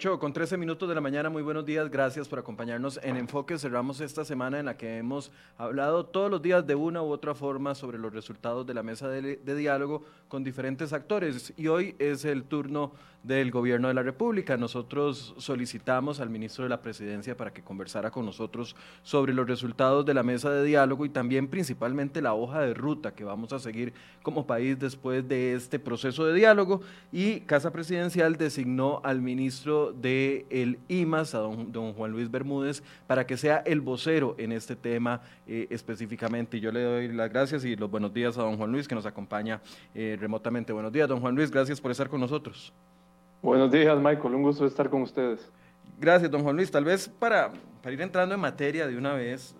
8 con 13 minutos de la mañana, muy buenos días, gracias por acompañarnos en Enfoque. Cerramos esta semana en la que hemos hablado todos los días de una u otra forma sobre los resultados de la mesa de, de diálogo con diferentes actores. Y hoy es el turno del Gobierno de la República. Nosotros solicitamos al ministro de la Presidencia para que conversara con nosotros sobre los resultados de la mesa de diálogo y también principalmente la hoja de ruta que vamos a seguir como país después de este proceso de diálogo y Casa Presidencial designó al ministro de el IMAS, a don, Juan Luis Bermúdez, para que sea el vocero en este tema eh, específicamente. Yo le doy las gracias y los buenos días a don Juan Luis, que nos acompaña eh, remotamente. Buenos días, don Juan Luis, gracias por estar con nosotros. Buenos días, Michael, un gusto estar con ustedes. Gracias, don Juan Luis. Tal vez para, ir entrando en materia de una vez,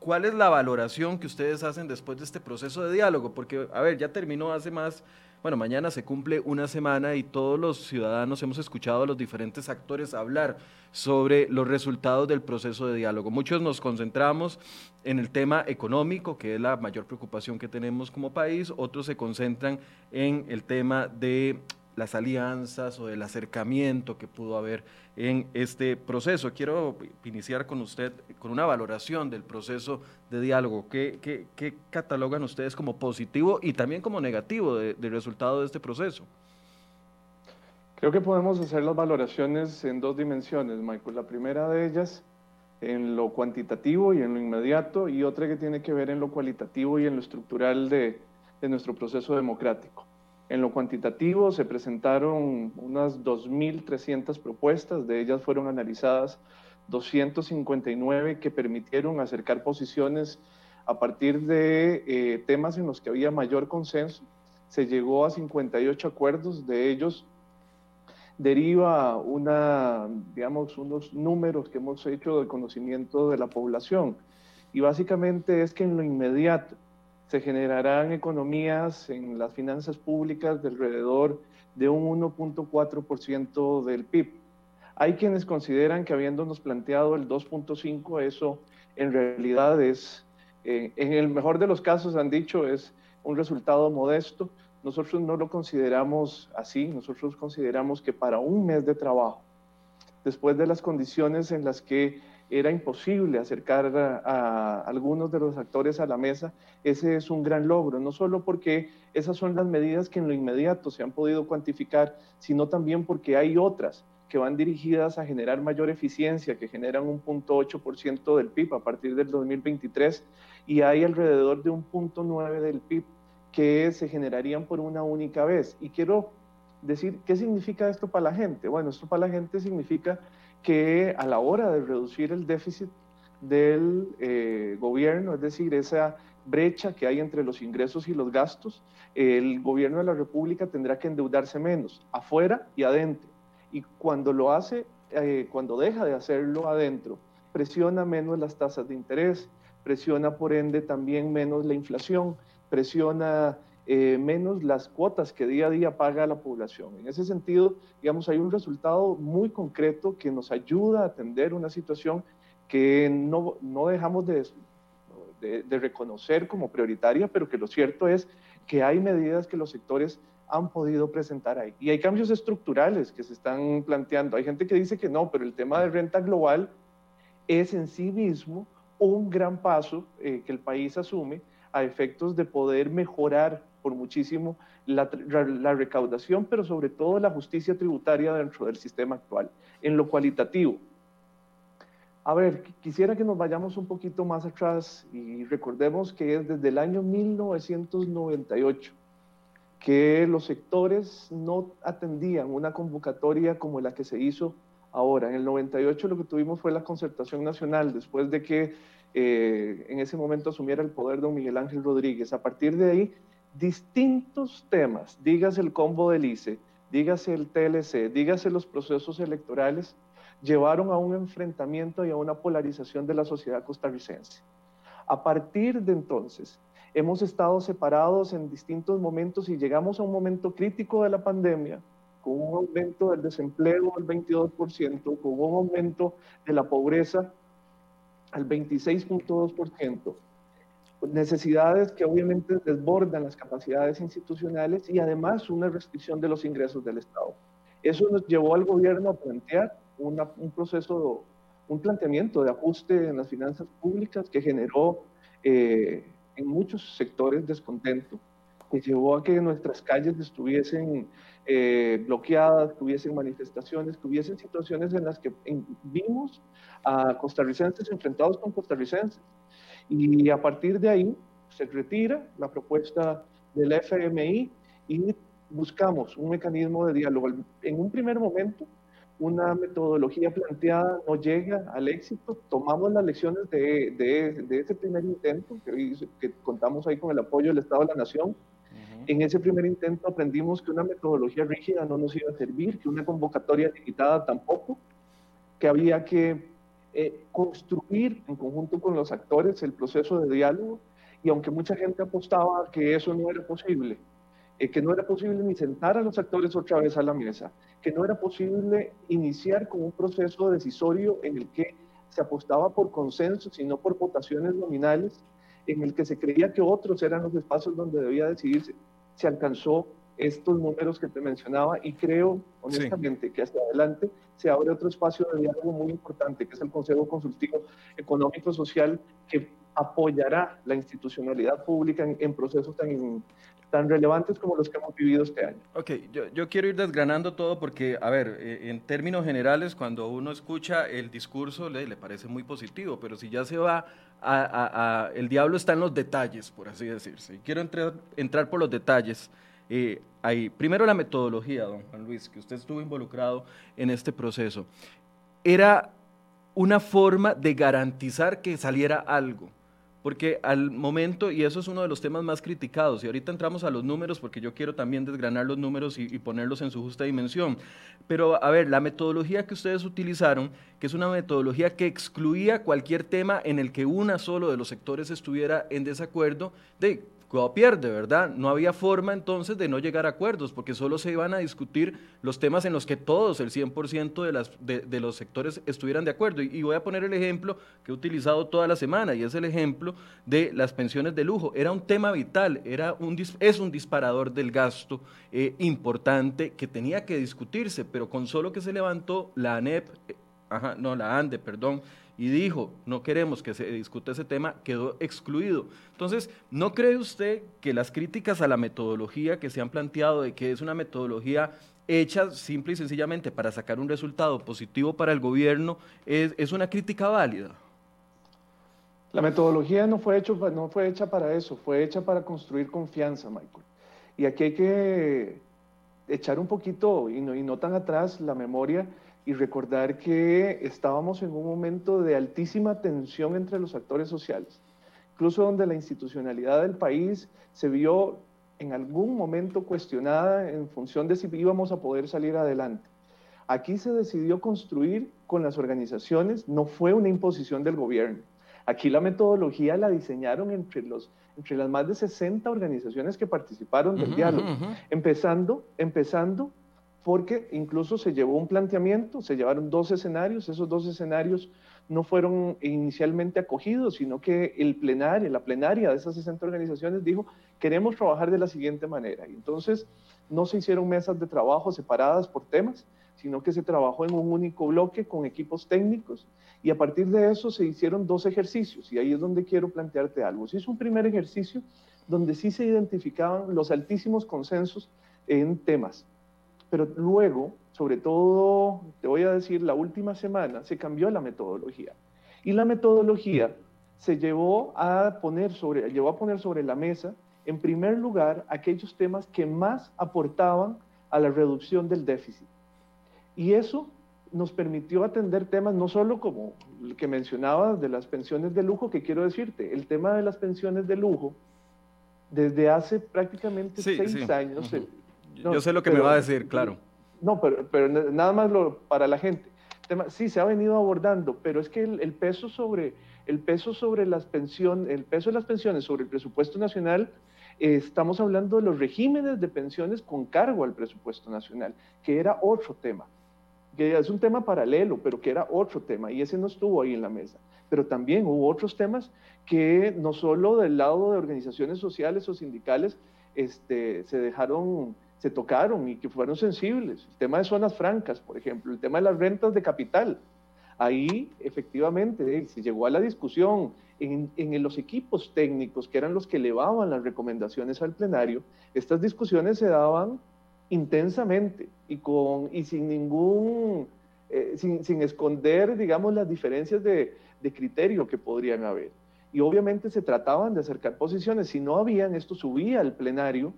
¿cuál es la valoración que ustedes hacen después de este proceso de diálogo? Porque, a ver, ya terminó hace más bueno, mañana se cumple una semana y todos los ciudadanos hemos escuchado a los diferentes actores hablar sobre los resultados del proceso de diálogo. Muchos nos concentramos en el tema económico, que es la mayor preocupación que tenemos como país, otros se concentran en el tema de las alianzas o del acercamiento que pudo haber en este proceso. Quiero iniciar con usted con una valoración del proceso de diálogo. ¿Qué, catalogan ustedes como positivo y también como negativo del resultado de este proceso? Creo que podemos hacer las valoraciones en dos dimensiones, Michael. La primera de ellas en lo cuantitativo y en lo inmediato y otra que tiene que ver en lo cualitativo y en lo estructural de nuestro proceso democrático. En lo cuantitativo se presentaron unas 2.300 propuestas, de ellas fueron analizadas 259 que permitieron acercar posiciones a partir de eh, temas en los que había mayor consenso. Se llegó a 58 acuerdos, de ellos deriva una, digamos, unos números que hemos hecho de conocimiento de la población. Y básicamente es que en lo inmediato, se generarán economías en las finanzas públicas de alrededor de un 1.4% del PIB. Hay quienes consideran que habiéndonos planteado el 2.5, eso en realidad es, eh, en el mejor de los casos han dicho, es un resultado modesto. Nosotros no lo consideramos así, nosotros consideramos que para un mes de trabajo, después de las condiciones en las que era imposible acercar a, algunos de los actores a la mesa, ese es un gran logro, no solo porque esas son las medidas que en lo inmediato se han podido cuantificar, sino también porque hay otras que van dirigidas a generar mayor eficiencia, que generan un punto 8% del PIB a partir del 2023 y hay alrededor de un punto 9 del PIB que se generarían por una única vez. Y quiero decir, ¿qué significa esto para la gente? Bueno, esto para la gente significa que a la hora de reducir el déficit del eh, gobierno, es decir, esa brecha que hay entre los ingresos y los gastos, el gobierno de la República tendrá que endeudarse menos, afuera y adentro. Y cuando lo hace, eh, cuando deja de hacerlo adentro, presiona menos las tasas de interés, presiona por ende también menos la inflación, presiona eh, menos las cuotas que día a día paga la población. En ese sentido, digamos, hay un resultado muy concreto que nos ayuda a atender una situación que no, no dejamos de, de, reconocer como prioritaria, pero que lo cierto es que hay medidas que los sectores han podido presentar ahí. Y hay cambios estructurales que se están planteando. Hay gente que dice que no, pero el tema de renta global es en sí mismo un gran paso eh, que el país asume a efectos de poder mejorar por muchísimo la, recaudación, pero sobre todo la justicia tributaria dentro del sistema actual, en lo cualitativo. A ver, quisiera que nos vayamos un poquito más atrás y recordemos que es desde el año 1998 que los sectores no atendían una convocatoria como la que se hizo ahora. En el 98 lo que tuvimos fue la concertación nacional, después de que eh, en ese momento asumiera el poder don Miguel Ángel Rodríguez. A partir de ahí distintos temas, dígase el combo del ICE, dígase el TLC, dígase los procesos electorales, llevaron a un enfrentamiento y a una polarización de la sociedad costarricense. A partir de entonces, hemos estado separados en distintos momentos y llegamos a un momento crítico de la pandemia, con un aumento del desempleo del 22%, con un aumento de la pobreza al 26.2%, necesidades que obviamente desbordan las capacidades institucionales y además una restricción de los ingresos del Estado. Eso nos llevó al gobierno a plantear un proceso, un planteamiento de ajuste en las finanzas públicas que generó eh, en muchos sectores descontento, que llevó a que nuestras calles estuviesen eh, bloqueadas, que hubiesen manifestaciones, que hubiesen situaciones en las que vimos a costarricenses enfrentados con costarricenses. Y a partir de ahí se retira la propuesta del FMI y buscamos un mecanismo de diálogo. En un primer momento, una metodología planteada no llega al éxito. Tomamos las lecciones de, de, ese primer intento, que, que, contamos ahí con el apoyo del Estado de la Nación. En ese primer intento aprendimos que una metodología rígida no nos iba a servir, que una convocatoria limitada tampoco, que había que eh, construir en conjunto con los actores el proceso de diálogo y aunque mucha gente apostaba que eso no era posible, eh, que no era posible ni sentar a los actores otra vez a la mesa, que no era posible iniciar con un proceso decisorio en el que se apostaba por consenso, sino por votaciones nominales, en el que se creía que otros eran los espacios donde debía decidirse, se alcanzó estos números que te mencionaba y creo honestamente que hacia adelante se abre otro espacio de diálogo muy importante, que es el Consejo Consultivo Económico Social, que apoyará la institucionalidad pública en, procesos tan, tan relevantes como los que hemos vivido este año. Ok, yo, yo quiero ir desgranando todo porque, a ver, eh, en términos generales, cuando uno escucha el discurso le, le parece muy positivo, pero si ya se va a, a, el diablo está en los detalles, por así decirse. Quiero entrar, entrar por los detalles. Eh, hay, primero la metodología, don Juan Luis, que usted estuvo involucrado en este proceso. Era una forma de garantizar que saliera algo. Porque al momento, y eso es uno de los temas más criticados, y ahorita entramos a los números porque yo quiero también desgranar los números y, y, ponerlos en su justa dimensión. Pero a ver, la metodología que ustedes utilizaron, que es una metodología que excluía cualquier tema en el que una solo de los sectores estuviera en desacuerdo, de Cuidado pierde, ¿verdad? No había forma entonces de no llegar a acuerdos, porque solo se iban a discutir los temas en los que todos, el 100% de, las, de, los sectores estuvieran de acuerdo. Y, voy a poner el ejemplo que he utilizado toda la semana, y es el ejemplo de las pensiones de lujo. Era un tema vital, era un, es un disparador del gasto eh, importante que tenía que discutirse, pero con solo que se levantó la ANEP, eh, ajá, no, la ANDE, perdón, y dijo, no queremos que se discute ese tema, quedó excluido. Entonces, ¿no cree usted que las críticas a la metodología que se han planteado de que es una metodología hecha simple y sencillamente para sacar un resultado positivo para el gobierno es, es una crítica válida? La metodología no fue, hecho, no fue hecha para eso, fue hecha para construir confianza, Michael. Y aquí hay que echar un poquito, y no, y no tan atrás, la memoria y recordar que estábamos en un momento de altísima tensión entre los actores sociales, incluso donde la institucionalidad del país se vio en algún momento cuestionada en función de si íbamos a poder salir adelante. Aquí se decidió construir con las organizaciones, no fue una imposición del gobierno. Aquí la metodología la diseñaron entre, los, entre las más de 60 organizaciones que participaron del diálogo, empezando, empezando porque incluso se llevó un planteamiento, se llevaron dos escenarios, esos dos escenarios no fueron inicialmente acogidos, sino que el plenario, la plenaria de esas 60 organizaciones dijo, queremos trabajar de la siguiente manera. Y entonces no se hicieron mesas de trabajo separadas por temas, sino que se trabajó en un único bloque con equipos técnicos y a partir de eso se hicieron dos ejercicios y ahí es donde quiero plantearte algo. Se hizo un primer ejercicio donde sí se identificaban los altísimos consensos en temas pero luego, sobre todo, te voy a decir, la última semana se cambió la metodología. Y la metodología se llevó a poner sobre, llevó a poner sobre la mesa, en primer lugar, aquellos temas que más aportaban a la reducción del déficit. Y eso nos permitió atender temas no solo como el que mencionabas de las pensiones de lujo, que quiero decirte, el tema de las pensiones de lujo, desde hace prácticamente seis años, yo sé lo que me va a decir, claro. No, pero, pero nada más lo, para la gente. Sí, se ha venido abordando, pero es que el, peso sobre el peso sobre las pensiones, el peso de las pensiones sobre el presupuesto nacional, eh, estamos hablando de los regímenes de pensiones con cargo al presupuesto nacional, que era otro tema, que es un tema paralelo, pero que era otro tema, y ese no estuvo ahí en la mesa. Pero también hubo otros temas que no solo del lado de organizaciones sociales o sindicales este, se dejaron se tocaron y que fueron sensibles. El tema de zonas francas, por ejemplo, el tema de las rentas de capital. Ahí efectivamente se llegó a la discusión en, en, los equipos técnicos, que eran los que elevaban las recomendaciones al plenario. Estas discusiones se daban intensamente y, con, y sin ningún, eh, sin, sin, esconder, digamos, las diferencias de, de criterio que podrían haber. Y obviamente se trataban de acercar posiciones. Si no habían, esto subía al plenario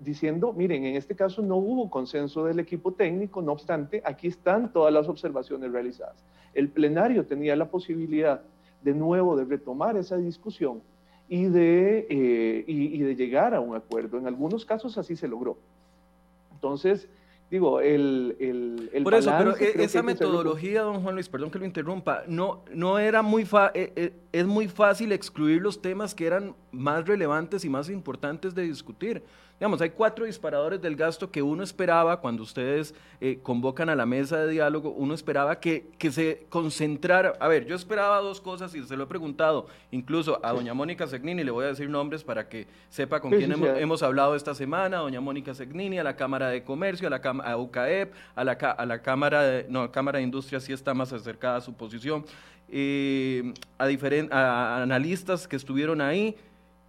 diciendo, miren, en este caso no hubo consenso del equipo técnico, no obstante, aquí están todas las observaciones realizadas. El plenario tenía la posibilidad de nuevo de retomar esa discusión y de, eh, y, de llegar a un acuerdo. En algunos casos así se logró. Entonces, digo, el, el, Por eso, pero e, esa metodología, don Juan Luis, perdón que lo interrumpa, no, no era muy e, e, es muy fácil excluir los temas que eran más relevantes y más importantes de discutir. Digamos, hay cuatro disparadores del gasto que uno esperaba cuando ustedes eh, convocan a la mesa de diálogo, uno esperaba que, que, se concentrara. A ver, yo esperaba dos cosas y se lo he preguntado, incluso a doña Mónica Segnini, le voy a decir nombres para que sepa con quién hemos, hablado esta semana, doña Mónica Segnini, a la Cámara de Comercio, a la a UCAEP, a la, a la Cámara de, no, Cámara de Industria sí está más acercada a su posición, a, a analistas que estuvieron ahí,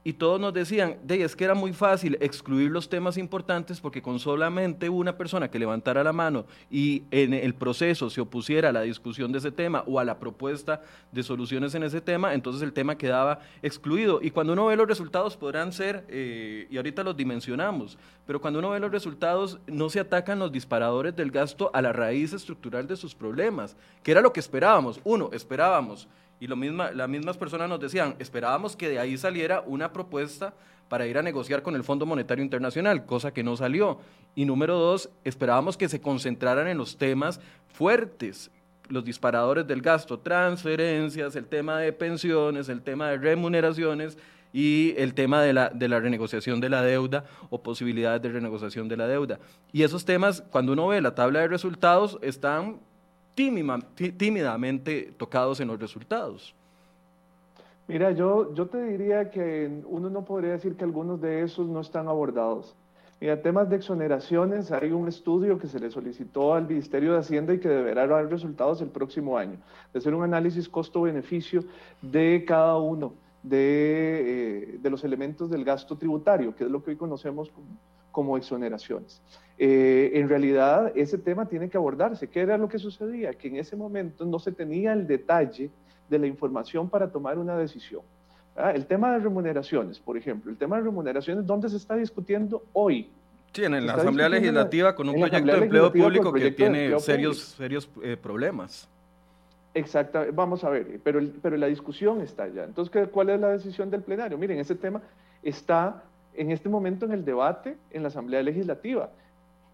y todos nos decían, de es que era muy fácil excluir los temas importantes porque con solamente una persona que levantara la mano y en el proceso se opusiera a la discusión de ese tema o a la propuesta de soluciones en ese tema, entonces el tema quedaba excluido. Y cuando uno ve los resultados podrán ser, eh, y ahorita los dimensionamos, pero cuando uno ve los resultados no se atacan los disparadores del gasto a la raíz estructural de sus problemas, que era lo que esperábamos. Uno, esperábamos y lo misma, las mismas personas nos decían, esperábamos que de ahí saliera una propuesta para ir a negociar con el Fondo Monetario Internacional, cosa que no salió. Y número dos, esperábamos que se concentraran en los temas fuertes, los disparadores del gasto, transferencias, el tema de pensiones, el tema de remuneraciones y el tema de la, de la renegociación de la deuda o posibilidades de renegociación de la deuda. Y esos temas, cuando uno ve la tabla de resultados, están tímidamente tocados en los resultados. Mira, yo, yo te diría que uno no podría decir que algunos de esos no están abordados. Mira, temas de exoneraciones, hay un estudio que se le solicitó al Ministerio de Hacienda y que deberá dar resultados el próximo año, de hacer un análisis costo-beneficio de cada uno de, eh, de, los elementos del gasto tributario, que es lo que hoy conocemos como, como exoneraciones. Eh, en realidad, ese tema tiene que abordarse. ¿Qué era lo que sucedía? Que en ese momento no se tenía el detalle de la información para tomar una decisión. El tema de remuneraciones, por ejemplo, el tema de remuneraciones, ¿dónde se está discutiendo hoy? Sí, en la Asamblea Legislativa con un proyecto de empleo público que tiene serios, serios eh, problemas. Exactamente, vamos a ver, pero, pero la discusión está allá. Entonces, ¿cuál es la decisión del plenario? Miren, ese tema está en este momento en el debate en la Asamblea Legislativa.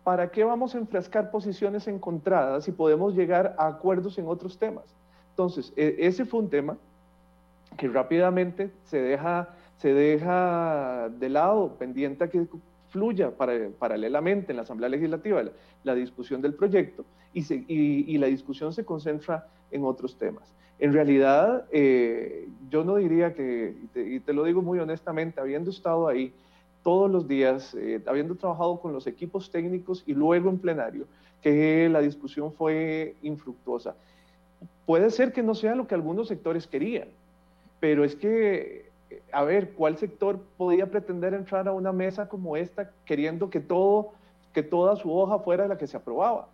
¿Para qué vamos a enfrascar posiciones encontradas si podemos llegar a acuerdos en otros temas? Entonces, e, ese fue un tema que rápidamente se deja, se deja de lado, pendiente a que fluya paralelamente en la Asamblea Legislativa la, discusión del proyecto y, la discusión se concentra en otros temas. En realidad, eh, yo no diría que, y te, lo digo muy honestamente, habiendo estado ahí todos los días, eh, habiendo trabajado con los equipos técnicos y luego en plenario, que la discusión fue infructuosa. Puede ser que no sea lo que algunos sectores querían, pero es que, a ver, ¿cuál sector podía pretender entrar a una mesa como esta queriendo que todo, que toda su hoja fuera la que se aprobaba?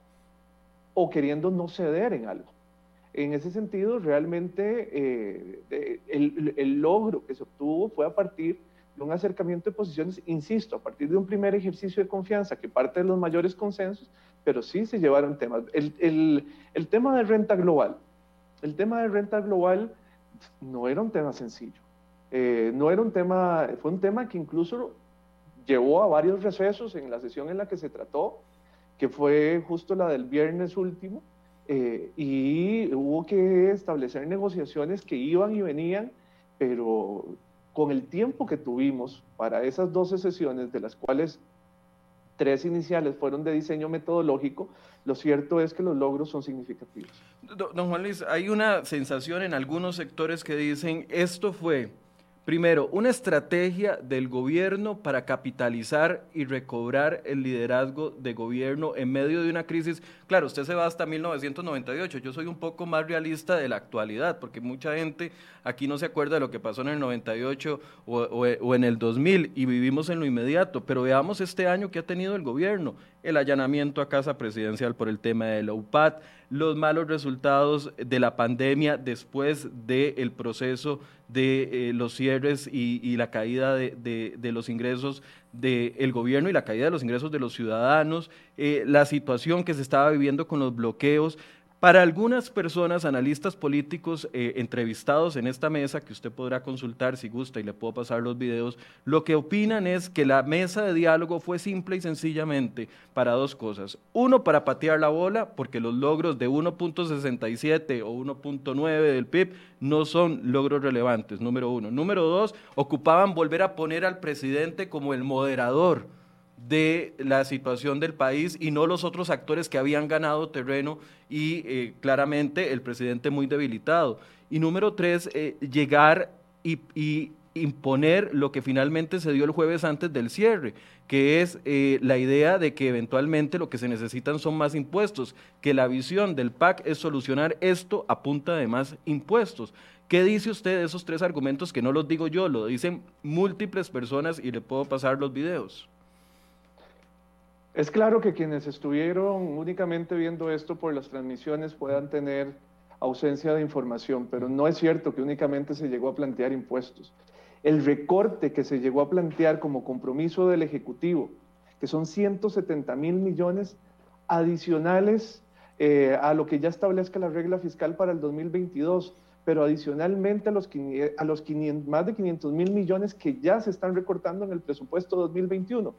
O queriendo no ceder en algo. En ese sentido, realmente eh, el, logro que se obtuvo fue a partir de un acercamiento de posiciones, insisto, a partir de un primer ejercicio de confianza que parte de los mayores consensos, pero sí se llevaron temas. El, tema de renta global, el tema de renta global no era un tema sencillo. Eh, no era un tema, fue un tema que incluso llevó a varios recesos en la sesión en la que se trató, que fue justo la del viernes último, eh, y hubo que establecer negociaciones que iban y venían, pero con el tiempo que tuvimos para esas 12 sesiones, de las cuales tres iniciales fueron de diseño metodológico, lo cierto es que los logros son significativos. Don Juan Luis, hay una sensación en algunos sectores que dicen, esto fue Primero, una estrategia del gobierno para capitalizar y recobrar el liderazgo de gobierno en medio de una crisis. Claro, usted se va hasta 1998, yo soy un poco más realista de la actualidad, porque mucha gente aquí no se acuerda de lo que pasó en el 98 o, o en el 2000 y vivimos en lo inmediato, pero veamos este año que ha tenido el gobierno, el allanamiento a casa presidencial por el tema de la UPAD, los malos resultados de la pandemia después del proceso de eh, los cierres y, la caída de, los ingresos del gobierno y la caída de los ingresos de los ciudadanos, eh, la situación que se estaba viviendo con los bloqueos, para algunas personas, analistas políticos eh, entrevistados en esta mesa, que usted podrá consultar si gusta y le puedo pasar los videos, lo que opinan es que la mesa de diálogo fue simple y sencillamente para dos cosas. Uno, para patear la bola, porque los logros de 1.67 o 1.9 del PIB no son logros relevantes, número uno. Número dos, ocupaban volver a poner al presidente como el moderador de la situación del país y no los otros actores que habían ganado terreno y eh, claramente el presidente muy debilitado. Y número tres, eh, llegar y, imponer lo que finalmente se dio el jueves antes del cierre, que es eh, la idea de que eventualmente lo que se necesitan son más impuestos, que la visión del PAC es solucionar esto a punta de más impuestos. ¿Qué dice usted de esos tres argumentos que no los digo yo, lo dicen múltiples personas y le puedo pasar los videos? Es claro que quienes estuvieron únicamente viendo esto por las transmisiones puedan tener ausencia de información, pero no es cierto que únicamente se llegó a plantear impuestos. El recorte que se llegó a plantear como compromiso del Ejecutivo, que son 170 mil millones adicionales eh, a lo que ya establezca la regla fiscal para el 2022, pero adicionalmente a los, a los más de 500 mil millones que ya se están recortando en el presupuesto 2021.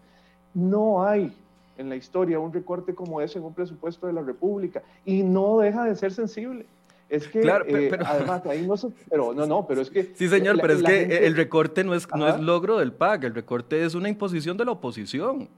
No hay en la historia un recorte como ese en un presupuesto de la República y no deja de ser sensible. Es que, claro, eh, pero, además, ahí no, pero no, no, pero es que... Sí, señor, pero es que el recorte no es, no es logro del PAC, el recorte es una imposición de la oposición.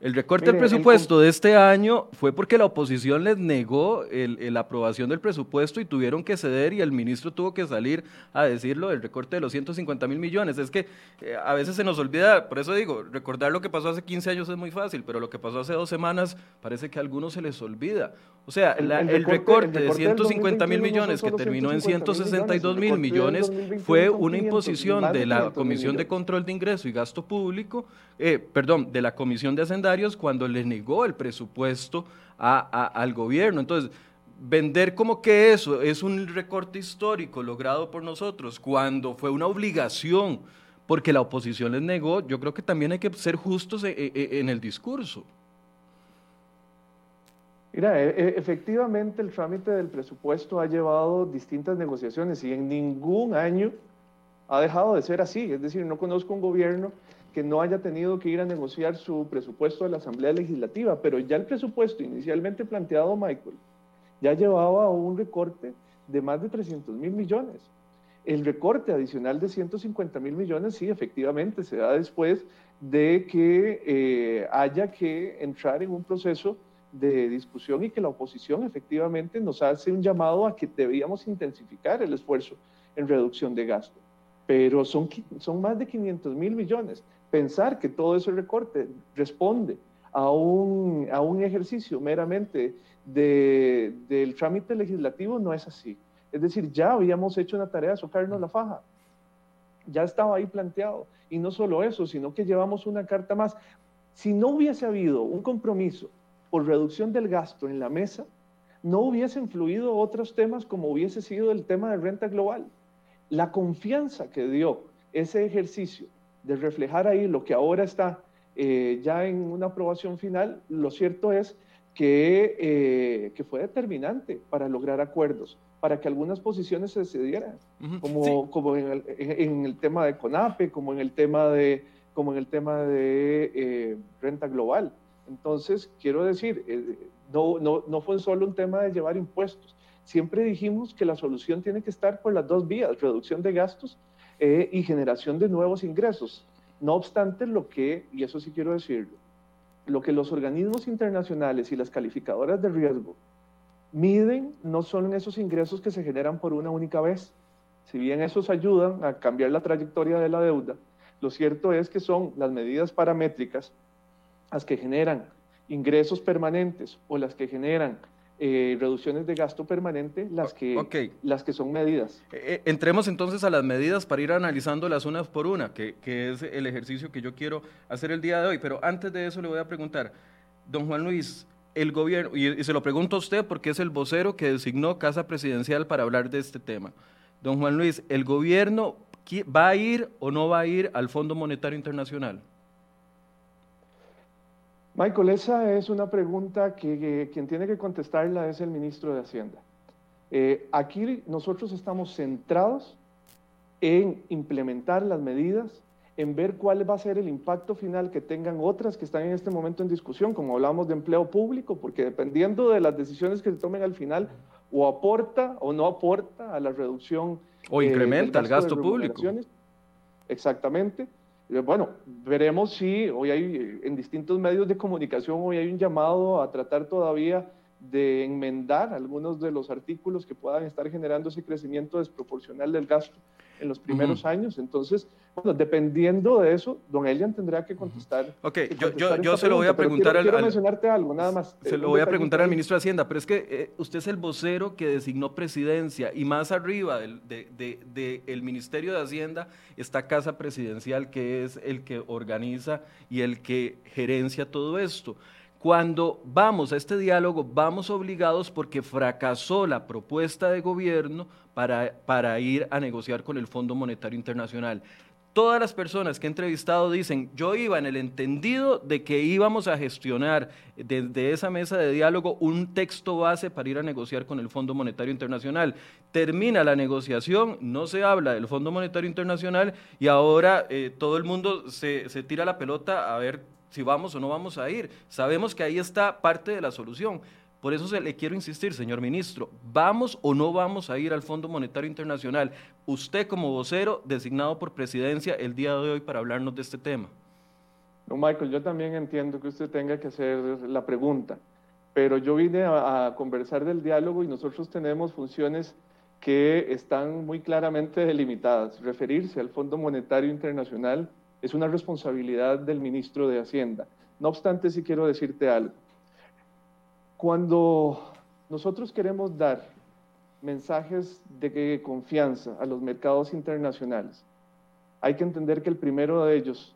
El recorte del presupuesto de este año fue porque la oposición les negó la aprobación del presupuesto y tuvieron que ceder y el ministro tuvo que salir a decirlo del recorte de los 150 mil millones. Es que eh, a veces se nos olvida, por eso digo, recordar lo que pasó hace 15 años es muy fácil, pero lo que pasó hace dos semanas parece que a algunos se les olvida. O sea, el, recorte, de 150 mil millones que terminó en 162 mil millones fue una imposición de la Comisión de Control de Ingreso y Gasto Público, eh, perdón, de la Comisión de Hacendarios cuando le negó el presupuesto al gobierno. Entonces, vender como que eso es un recorte histórico logrado por nosotros cuando fue una obligación porque la oposición les negó, yo creo que también hay que ser justos e, e, e, en el discurso. Mira, efectivamente el trámite del presupuesto ha llevado distintas negociaciones y en ningún año ha dejado de ser así. Es decir, no conozco un gobierno que no haya tenido que ir a negociar su presupuesto de la Asamblea Legislativa, pero ya el presupuesto inicialmente planteado, Michael, ya llevaba un recorte de más de 300 mil millones. El recorte adicional de 150 mil millones, sí, efectivamente, se da después de que eh, haya que entrar en un proceso de discusión y que la oposición efectivamente nos hace un llamado a que debíamos intensificar el esfuerzo en reducción de gasto. Pero son, son más de 500 mil millones pensar que todo ese recorte responde a un, a un ejercicio meramente de, del trámite legislativo no es así. Es decir, ya habíamos hecho una tarea de socarnos la faja. Ya estaba ahí planteado. Y no solo eso, sino que llevamos una carta más. Si no hubiese habido un compromiso por reducción del gasto en la mesa, no hubiesen fluido otros temas como hubiese sido el tema de renta global. La confianza que dio ese ejercicio de reflejar ahí lo que ahora está eh, ya en una aprobación final, lo cierto es que, eh, que, fue determinante para lograr acuerdos, para que algunas posiciones se cedieran, como, como en el, en, el, tema de CONAPE, como en el tema de, como en el tema de eh, renta global. Entonces, quiero decir, no, no, no fue solo un tema de llevar impuestos. Siempre dijimos que la solución tiene que estar por las dos vías, reducción de gastos eh, y generación de nuevos ingresos. No obstante, lo que, y eso sí quiero decirlo, lo que los organismos internacionales y las calificadoras de riesgo miden no son esos ingresos que se generan por una única vez, si bien esos ayudan a cambiar la trayectoria de la deuda, lo cierto es que son las medidas paramétricas las que generan ingresos permanentes o las que generan eh, reducciones de gasto permanente las que, las que son medidas. Eh, eh, entremos entonces a las medidas para ir analizando las unas por una, que, que, es el ejercicio que yo quiero hacer el día de hoy. Pero antes de eso le voy a preguntar, don Juan Luis, el gobierno, y, se lo pregunto a usted porque es el vocero que designó Casa Presidencial para hablar de este tema. Don Juan Luis, ¿el gobierno va a ir o no va a ir al Fondo Monetario Internacional? Michael, esa es una pregunta que, quien tiene que contestarla es el ministro de Hacienda. Eh, aquí nosotros estamos centrados en implementar las medidas, en ver cuál va a ser el impacto final que tengan otras que están en este momento en discusión, como hablamos de empleo público, porque dependiendo de las decisiones que se tomen al final, o aporta o no aporta a la reducción. O incrementa el gasto público. Exactamente. Bueno, veremos si hoy hay, en distintos medios de comunicación, hoy hay un llamado a tratar todavía de enmendar algunos de los artículos que puedan estar generando ese crecimiento desproporcional del gasto en los primeros años. Entonces, bueno, dependiendo de eso, don Elian tendrá que contestar. Ok, yo, se lo voy a preguntar al, quiero mencionarte algo, nada más. Se lo voy a preguntar al ministro de Hacienda, pero es que eh, usted es el vocero que designó presidencia y más arriba del de, el Ministerio de Hacienda está Casa Presidencial, que es el que organiza y el que gerencia todo esto. Cuando vamos a este diálogo, vamos obligados porque fracasó la propuesta de gobierno para, para ir a negociar con el Fondo Monetario Internacional. Todas las personas que he entrevistado dicen, yo iba en el entendido de que íbamos a gestionar desde esa mesa de diálogo un texto base para ir a negociar con el Fondo Monetario Internacional. Termina la negociación, no se habla del Fondo Monetario Internacional y ahora eh, todo el mundo se, se tira la pelota a ver si vamos o no vamos a ir. Sabemos que ahí está parte de la solución. Por eso se le quiero insistir, señor ministro, ¿vamos o no vamos a ir al Fondo Monetario Internacional? Usted como vocero designado por presidencia el día de hoy para hablarnos de este tema. No, Michael, yo también entiendo que usted tenga que hacer la pregunta, pero yo vine a, a conversar del diálogo y nosotros tenemos funciones que están muy claramente delimitadas. Referirse al Fondo Monetario Internacional es una responsabilidad del ministro de Hacienda. No obstante, sí quiero decirte algo. Cuando nosotros queremos dar mensajes de confianza a los mercados internacionales, hay que entender que el primero de ellos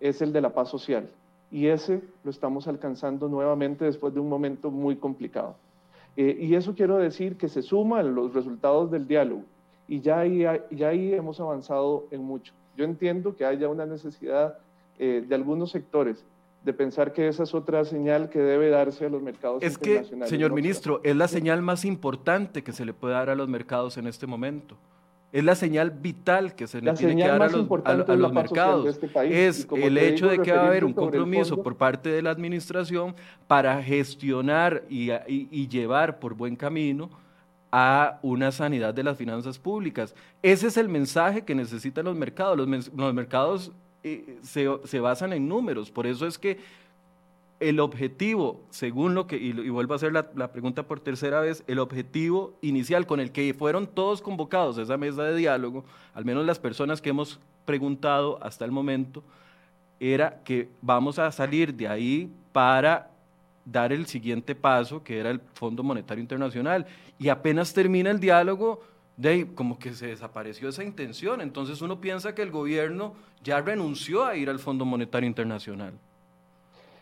es el de la paz social. Y ese lo estamos alcanzando nuevamente después de un momento muy complicado. Eh, y eso quiero decir que se suma a los resultados del diálogo. Y ya ya ahí hemos avanzado en mucho. Yo entiendo que haya una necesidad eh, de algunos sectores de pensar que esa es otra señal que debe darse a los mercados es internacionales. Es que, señor ministro, es la señal más importante que se le puede dar a los mercados en este momento. Es la señal vital que se le tiene que dar a los, mercados. Este es el hecho de que va a haber un compromiso por parte de la administración para gestionar y, y llevar por buen camino a una sanidad de las finanzas públicas. Ese es el mensaje que necesitan los mercados. Los, mercados eh, se, basan en números, por eso es que el objetivo, según lo que, y, vuelvo a hacer la, la, pregunta por tercera vez, el objetivo inicial con el que fueron todos convocados a esa mesa de diálogo, al menos las personas que hemos preguntado hasta el momento, era que vamos a salir de ahí para dar el siguiente paso, que era el Fondo Monetario Internacional. Y apenas termina el diálogo, de como que se desapareció esa intención. Entonces uno piensa que el gobierno ya renunció a ir al Fondo Monetario Internacional.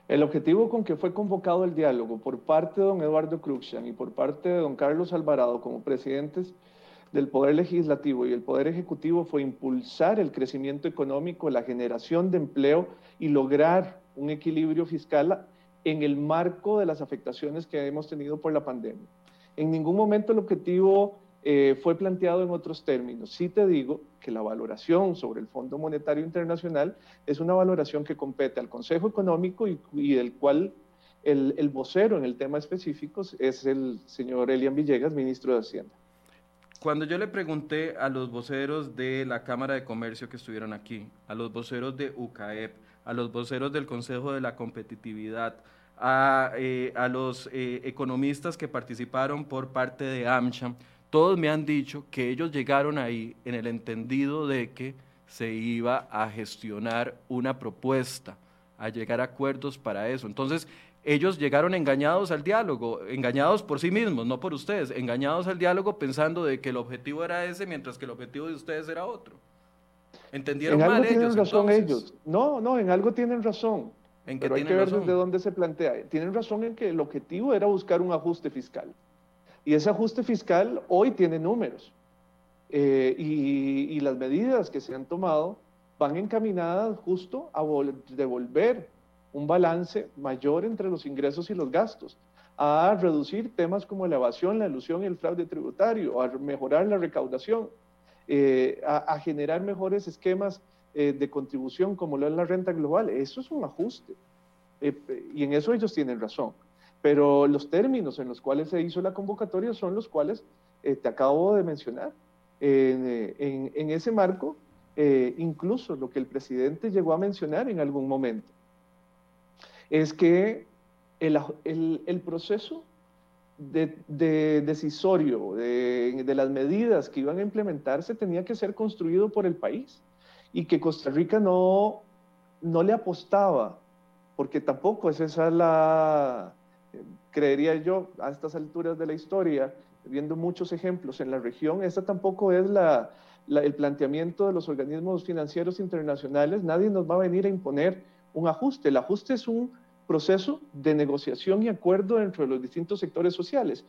El objetivo con que fue convocado el diálogo por parte de don Eduardo Cruxian y por parte de don Carlos Alvarado como presidentes del Poder Legislativo y el Poder Ejecutivo fue impulsar el crecimiento económico, la generación de empleo y lograr un equilibrio fiscal en el marco de las afectaciones que hemos tenido por la pandemia. En ningún momento el objetivo eh, fue planteado en otros términos. Sí te digo que la valoración sobre el Fondo Monetario Internacional es una valoración que compete al Consejo Económico y, del cual el, el, vocero en el tema específico es el señor Elian Villegas, ministro de Hacienda. Cuando yo le pregunté a los voceros de la Cámara de Comercio que estuvieron aquí, a los voceros de UCAEP, a los voceros del Consejo de la Competitividad, a, eh, los eh, economistas que participaron por parte de AmCham, todos me han dicho que ellos llegaron ahí en el entendido de que se iba a gestionar una propuesta, a llegar a acuerdos para eso. Entonces, ellos llegaron engañados al diálogo, engañados por sí mismos, no por ustedes, engañados al diálogo pensando de que el objetivo era ese, mientras que el objetivo de ustedes era otro. ¿Entendieron en mal algo tienen ellos? razón entonces? ellos. No, no, en algo tienen razón. ¿En qué Pero hay que ver razón? desde dónde se plantea. Tienen razón en que el objetivo era buscar un ajuste fiscal. Y ese ajuste fiscal hoy tiene números. Eh, y, y las medidas que se han tomado van encaminadas justo a vol- devolver un balance mayor entre los ingresos y los gastos, a reducir temas como la evasión, la ilusión y el fraude tributario, a mejorar la recaudación, eh, a, a generar mejores esquemas eh, de contribución como lo es la renta global. Eso es un ajuste. Eh, y en eso ellos tienen razón. Pero los términos en los cuales se hizo la convocatoria son los cuales eh, te acabo de mencionar. En, eh, en- en ese marco, eh, incluso lo que el presidente llegó a mencionar en algún momento, es que el, el- el proceso de, de decisorio de, de las medidas que iban a implementarse tenía que ser construido por el país y que Costa Rica no, no le apostaba, porque tampoco es esa la, eh, creería yo, a estas alturas de la historia, viendo muchos ejemplos en la región, esta tampoco es la, el planteamiento de los organismos financieros internacionales, nadie nos va a venir a imponer un ajuste, el ajuste es un proceso de negociación y acuerdo entre los distintos sectores sociales.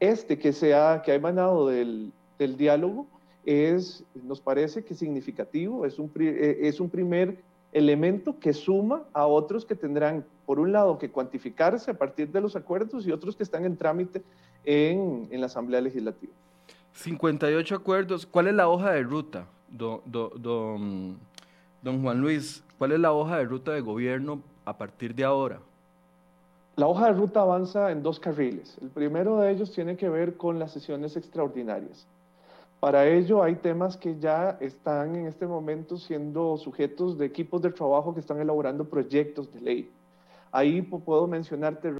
Este que, se ha, que ha emanado del, del diálogo es, nos parece que significativo, es un, eh, es un primer elemento que suma a otros que tendrán, por un lado, que cuantificarse a partir de los acuerdos y otros que están en trámite en, en la Asamblea Legislativa. 58 acuerdos. ¿Cuál es la hoja de ruta, don, don- don- don Juan Luis? ¿Cuál es la hoja de ruta de gobierno a partir de ahora? La hoja de ruta avanza en dos carriles. El primero de ellos tiene que ver con las sesiones extraordinarias. Para ello hay temas que ya están en este momento siendo sujetos de equipos de trabajo que están elaborando proyectos de ley. Ahí pu- puedo mencionarte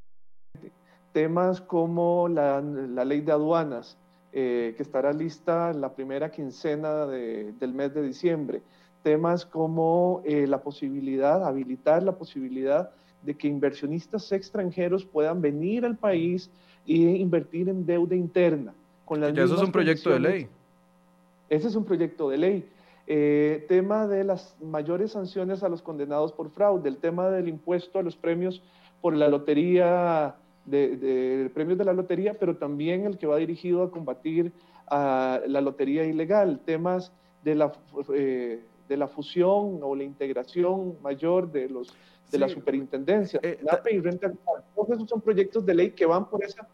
temas como la, la ley de aduanas, eh, que estará lista la primera quincena de- del mes de diciembre. Temas como eh, la posibilidad, habilitar la posibilidad de que inversionistas extranjeros puedan venir al país e invertir en deuda interna. Con las Ya eso es un proyecto de ley. Ese es un proyecto de ley. Eh, tema de las mayores sanciones a los condenados por fraude, el tema del impuesto a los premios por la lotería, de, de- premios de la lotería, pero también el que va dirigido a combatir a la lotería ilegal, temas de la, eh, de la fusión o la integración mayor de los de la Sí. superintendencia, Eh, NAPE y renta global. Todos esos son proyectos de ley que van por esa,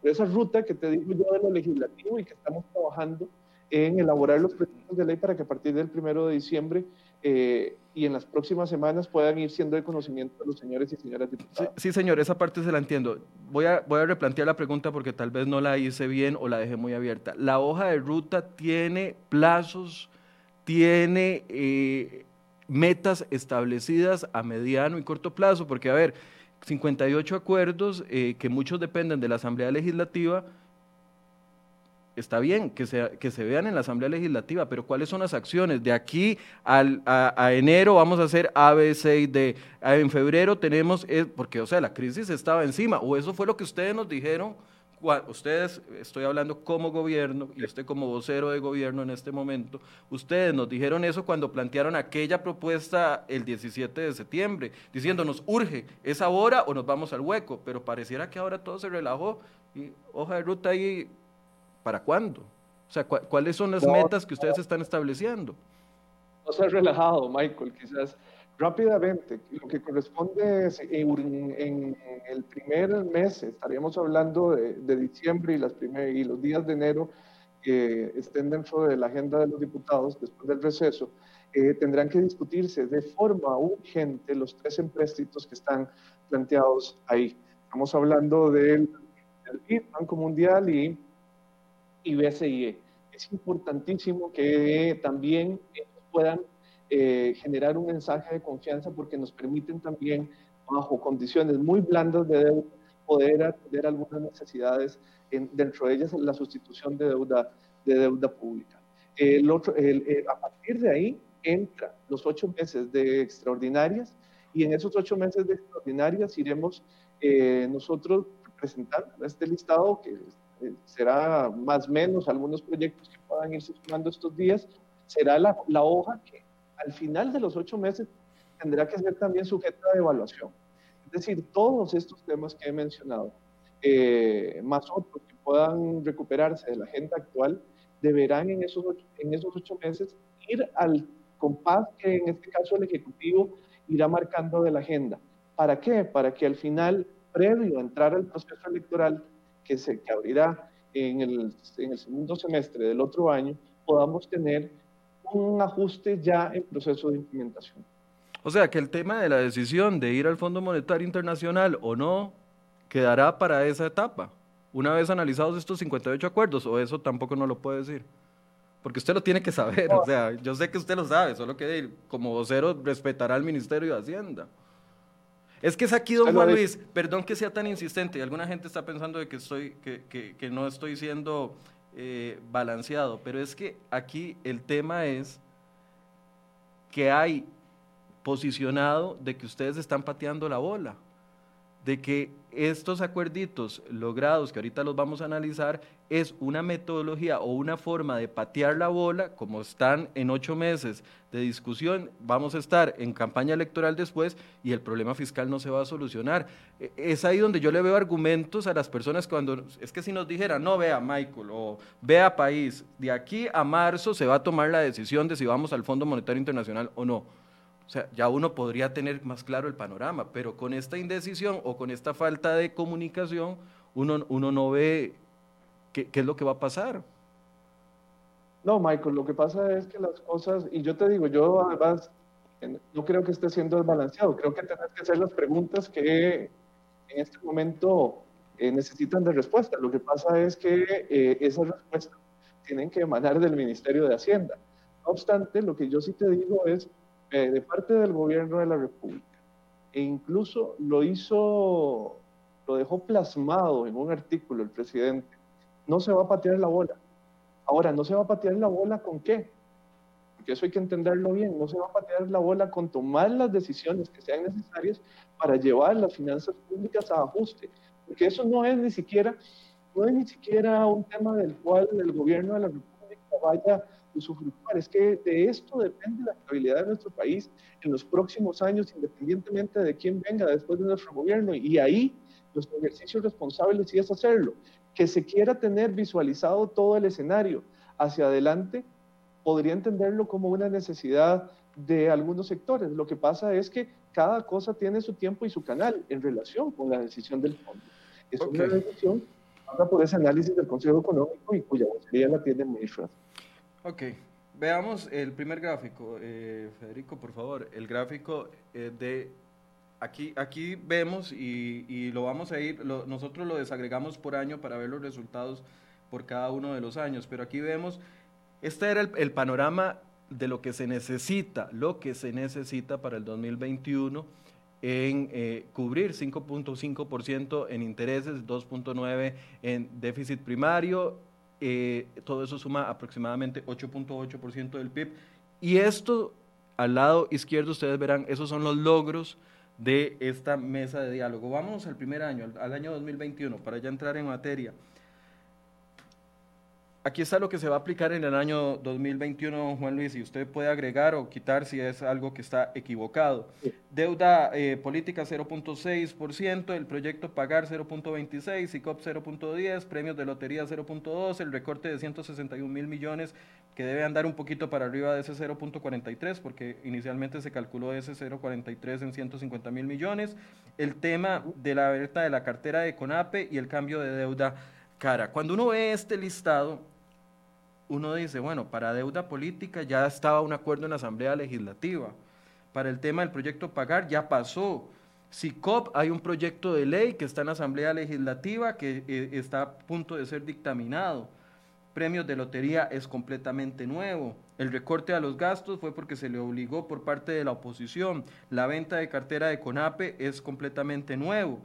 por esa ruta que te digo yo de lo legislativo y que estamos trabajando en elaborar los proyectos de ley para que a partir del primero de diciembre eh, y en las próximas semanas puedan ir siendo de conocimiento de los señores y señoras Sí, diputados. sí, señor, esa parte se la entiendo. Voy a, voy a replantear la pregunta porque tal vez no la hice bien o la dejé muy abierta. ¿La hoja de ruta tiene plazos, tiene eh, metas establecidas a mediano y corto plazo? Porque, a ver, 58 acuerdos eh, que muchos dependen de la Asamblea Legislativa, está bien que se, que se vean en la Asamblea Legislativa, pero ¿cuáles son las acciones? De aquí al, a, a enero vamos a hacer A, B, C y D. Ah, En febrero tenemos, eh, porque o sea, la crisis estaba encima, o eso fue lo que ustedes nos dijeron, ustedes, estoy hablando como gobierno y usted como vocero de gobierno en este momento, ustedes nos dijeron eso cuando plantearon aquella propuesta el 17 de septiembre, diciéndonos, urge, ¿es ahora o nos vamos al hueco? Pero pareciera que ahora todo se relajó y hoja de ruta ahí ¿Para cuándo? O sea, ¿cu- ¿cuáles son las No, metas que ustedes están estableciendo? No se ha relajado, Michael, quizás rápidamente. Lo que corresponde es en, en el primer mes, estaríamos hablando de, de diciembre y, las primer- y los días de enero que estén dentro de la agenda de los diputados después del receso, eh, tendrán que discutirse de forma urgente los tres empréstitos que están planteados ahí. Estamos hablando del, del BID, Banco Mundial y, y BCIE. Es importantísimo que también ellos puedan eh, generar un mensaje de confianza porque nos permiten también, bajo condiciones muy blandas de deuda, poder atender algunas necesidades, dentro de ellas la sustitución de deuda, de deuda pública. El otro, a partir de ahí entra los ocho meses de extraordinarias y en esos ocho meses de extraordinarias iremos eh, nosotros presentando este listado que eh, será más o menos algunos proyectos que puedan irse sumando estos días, será la, hoja que al final de los ocho meses tendrá que ser también sujeta a evaluación. Es decir, todos estos temas que he mencionado, eh, más otros que puedan recuperarse de la agenda actual, deberán en esos, ocho, en esos ocho meses ir al compás que en este caso el Ejecutivo irá marcando de la agenda. ¿Para qué? Para que al final, previo a entrar al proceso electoral que se que abrirá en el, en el segundo semestre del otro año, podamos tener un ajuste ya en proceso de implementación. O sea, que el tema de la decisión de ir al Fondo Monetario Internacional o no quedará para esa etapa, una vez analizados estos 58 acuerdos, o eso tampoco no lo puede decir. Porque usted lo tiene que saber, o sea, yo sé que usted lo sabe, solo que como vocero respetará al Ministerio de Hacienda. Es que es aquí, don Juan Luis, perdón que sea tan insistente, y alguna gente está pensando de que, estoy, que, que, que no estoy siendo eh, balanceado, pero es que aquí el tema es que hay posicionado de que ustedes están pateando la bola de que estos acuerditos logrados, que ahorita los vamos a analizar, es una metodología o una forma de patear la bola, como están en ocho meses de discusión, vamos a estar en campaña electoral después y el problema fiscal no se va a solucionar. E, es ahí donde yo le veo argumentos a las personas cuando, es que si nos dijeran, no vea Michael o vea país, de aquí a marzo se va a tomar la decisión de si vamos al Fondo Monetario Internacional o no o sea, ya uno podría tener más claro el panorama, pero con esta indecisión o con esta falta de comunicación, uno, uno no ve qué, qué es lo que va a pasar. No, Michael, lo que pasa es que las cosas, y yo te digo, yo además no creo que esté siendo desbalanceado, creo que tienes que hacer las preguntas que en este momento eh, necesitan de respuesta. Lo que pasa es que eh, esas respuestas tienen que emanar del Ministerio de Hacienda. No obstante, lo que yo sí te digo es eh, de parte del gobierno de la República. E incluso lo hizo, lo dejó plasmado en un artículo el presidente. No se va a patear la bola. Ahora, ¿no se va a patear la bola con qué? Porque eso hay que entenderlo bien. No se va a patear la bola con tomar las decisiones que sean necesarias para llevar las finanzas públicas a ajuste. Porque eso no es ni siquiera, no es ni siquiera un tema del cual el gobierno de la República vaya usufructuar. Es que de esto depende la estabilidad de nuestro país en los próximos años, independientemente de quién venga después de nuestro gobierno. Y ahí nuestro ejercicio responsable sí es hacerlo. Que se quiera tener visualizado todo el escenario hacia adelante, podría entenderlo como una necesidad de algunos sectores. Lo que pasa es que cada cosa tiene su tiempo y su canal en relación con la decisión del fondo. Es una decisión por ese análisis del Consejo Económico y cuya vocería la tiene el ministro. Ok, veamos el primer gráfico. Eh, Federico, por favor, el gráfico eh, de... Aquí, aquí vemos y, lo vamos a ir, nosotros lo desagregamos por año para ver los resultados por cada uno de los años, pero aquí vemos, este era el, panorama de lo que se necesita, lo que se necesita para el 2021 en eh, cubrir 5.5% en intereses, 2.9% en déficit primario eh, todo eso suma aproximadamente 8.8% del PIB. Y esto, al lado izquierdo, ustedes verán, esos son los logros de esta mesa de diálogo. Vamos al primer año, al, al año 2021, para ya entrar en materia. Aquí está lo que se va a aplicar en el año 2021, Juan Luis, y usted puede agregar o quitar si es algo que está equivocado. Deuda eh, política 0.6%, el proyecto pagar 0.26, ICOP 0.10, premios de lotería 0.2, el recorte de 161 mil millones que debe andar un poquito para arriba de ese 0.43, porque inicialmente se calculó ese 0.43 en 150 mil millones, el tema de la alerta de la cartera de CONAPE y el cambio de deuda cara. Cuando uno ve este listado, uno dice, bueno, para deuda política ya estaba un acuerdo en la Asamblea Legislativa. Para el tema del proyecto pagar ya pasó. CICOP hay un proyecto de ley que está en la Asamblea Legislativa que eh, está a punto de ser dictaminado. Premios de lotería es completamente nuevo. El recorte a los gastos fue porque se le obligó por parte de la oposición. La venta de cartera de CONAPE es completamente nuevo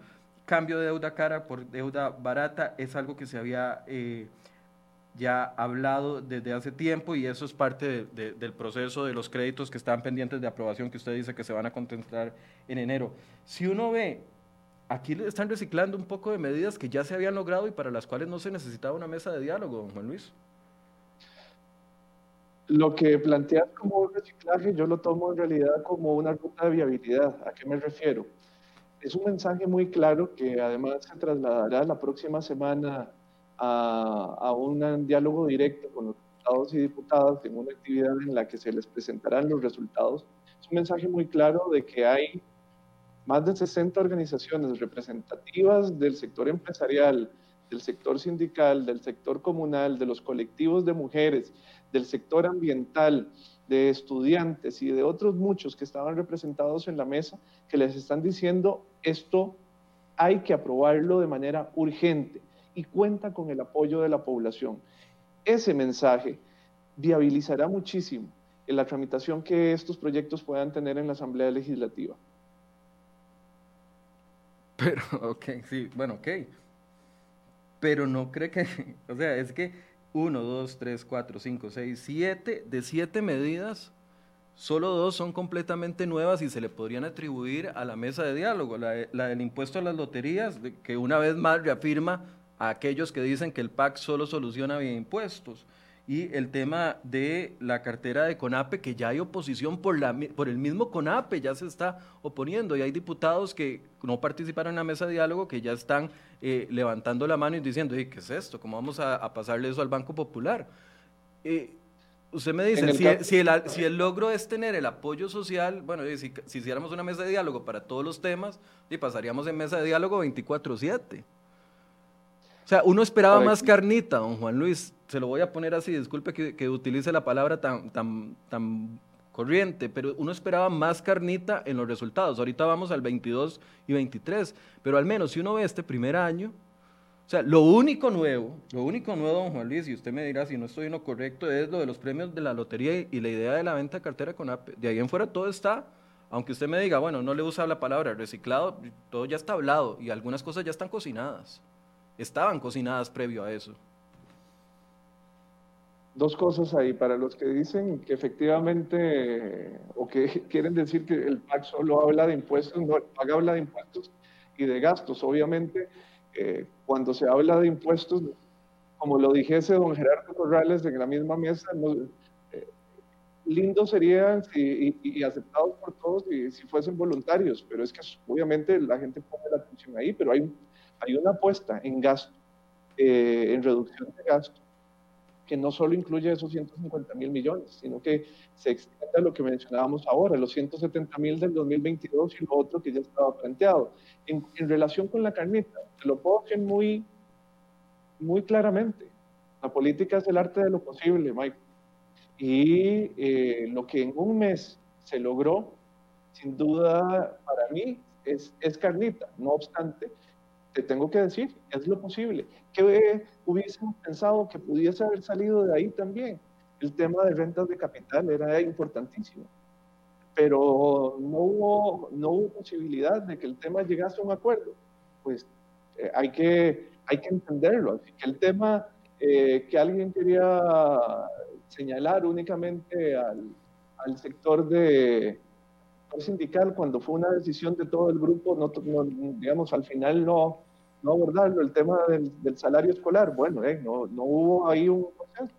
cambio de deuda cara por deuda barata es algo que se había eh, ya hablado desde hace tiempo y eso es parte del proceso de los créditos que están pendientes de aprobación que usted dice que se van a contemplar en enero. Si uno ve, aquí están reciclando un poco de medidas que ya se habían logrado y para las cuales no se necesitaba una mesa de diálogo, don Juan Luis. Lo que planteas como un reciclaje, yo lo tomo en realidad como una ruta de viabilidad. ¿A qué me refiero? Es un mensaje muy claro que además se trasladará la próxima semana a, un diálogo directo con los diputados y diputadas en una actividad en la que se les presentarán los resultados. Es un mensaje muy claro de que hay más de 60 organizaciones representativas del sector empresarial, del sector sindical, del sector comunal, de los colectivos de mujeres, del sector ambiental, de estudiantes y de otros muchos que estaban representados en la mesa, que les están diciendo esto hay que aprobarlo de manera urgente y cuenta con el apoyo de la población. Ese mensaje viabilizará muchísimo en la tramitación que estos proyectos puedan tener en la Asamblea Legislativa. Pero, ok, sí, bueno, ok. Pero no cree que, o sea, es que 1, 2, 3, 4, 5, 6, 7, de 7 medidas, solo dos son completamente nuevas y se le podrían atribuir a la mesa de diálogo. La, la del impuesto a las loterías, que una vez más reafirma a aquellos que dicen que el PAC solo soluciona vía impuestos. Y el tema de la cartera de CONAPE, que ya hay oposición por, la, por el mismo CONAPE, ya se está oponiendo. Y hay diputados que no participaron en la mesa de diálogo que ya están eh, levantando la mano y diciendo, ¿qué es esto? ¿Cómo vamos a, pasarle eso al Banco Popular? Eh, usted me dice, si, si, el, si, el, logro es tener el apoyo social, bueno, si, si hiciéramos una mesa de diálogo para todos los temas, y pasaríamos en mesa de diálogo 24-7. O sea, uno esperaba más carnita, don Juan Luis. Se lo voy a poner así, disculpe que, que utilice la palabra tan, tan, tan corriente, pero uno esperaba más carnita en los resultados. Ahorita vamos al 22 y 23, pero al menos si uno ve este primer año, o sea, lo único nuevo, lo único nuevo, don Juan Luis, y usted me dirá si no estoy en lo correcto, es lo de los premios de la lotería y, la idea de la venta de cartera con APE. De ahí en fuera todo está, aunque usted me diga, bueno, no le usa la palabra reciclado, todo ya está hablado y algunas cosas ya están cocinadas. Estaban cocinadas previo a eso dos cosas ahí. Para los que dicen que efectivamente, o que quieren decir que el PAC solo habla de impuestos, no, el PAC habla de impuestos y de gastos. Obviamente, eh, cuando se habla de impuestos, como lo dijese don Gerardo Corrales en la misma mesa, eh, lindo sería si, y, aceptados por todos si, si, fuesen voluntarios, pero es que obviamente la gente pone la atención ahí, pero hay, hay una apuesta en gasto, eh, en reducción de gasto que no solo incluye esos 150 mil millones, sino que se extiende a lo que mencionábamos ahora, los 170 mil del 2022 y lo otro que ya estaba planteado. En, relación con la carnita, se lo puedo decir muy, muy claramente. La política es el arte de lo posible, Mike. Y eh, lo que en un mes se logró, sin duda para mí, es carnita. No obstante, te tengo que decir, es lo posible. ¿Qué hubiésemos pensado que pudiese haber salido de ahí también? El tema de rentas de capital era importantísimo, pero no hubo, no hubo posibilidad de que el tema llegase a un acuerdo. Pues eh, hay, que, hay que entenderlo. Así que el tema eh, que alguien quería señalar únicamente al, al sector de, sindical cuando fue una decisión de todo el grupo, no, digamos, al final no, no abordarlo, el tema del, salario escolar. Bueno, eh, no, no, hubo ahí un proceso.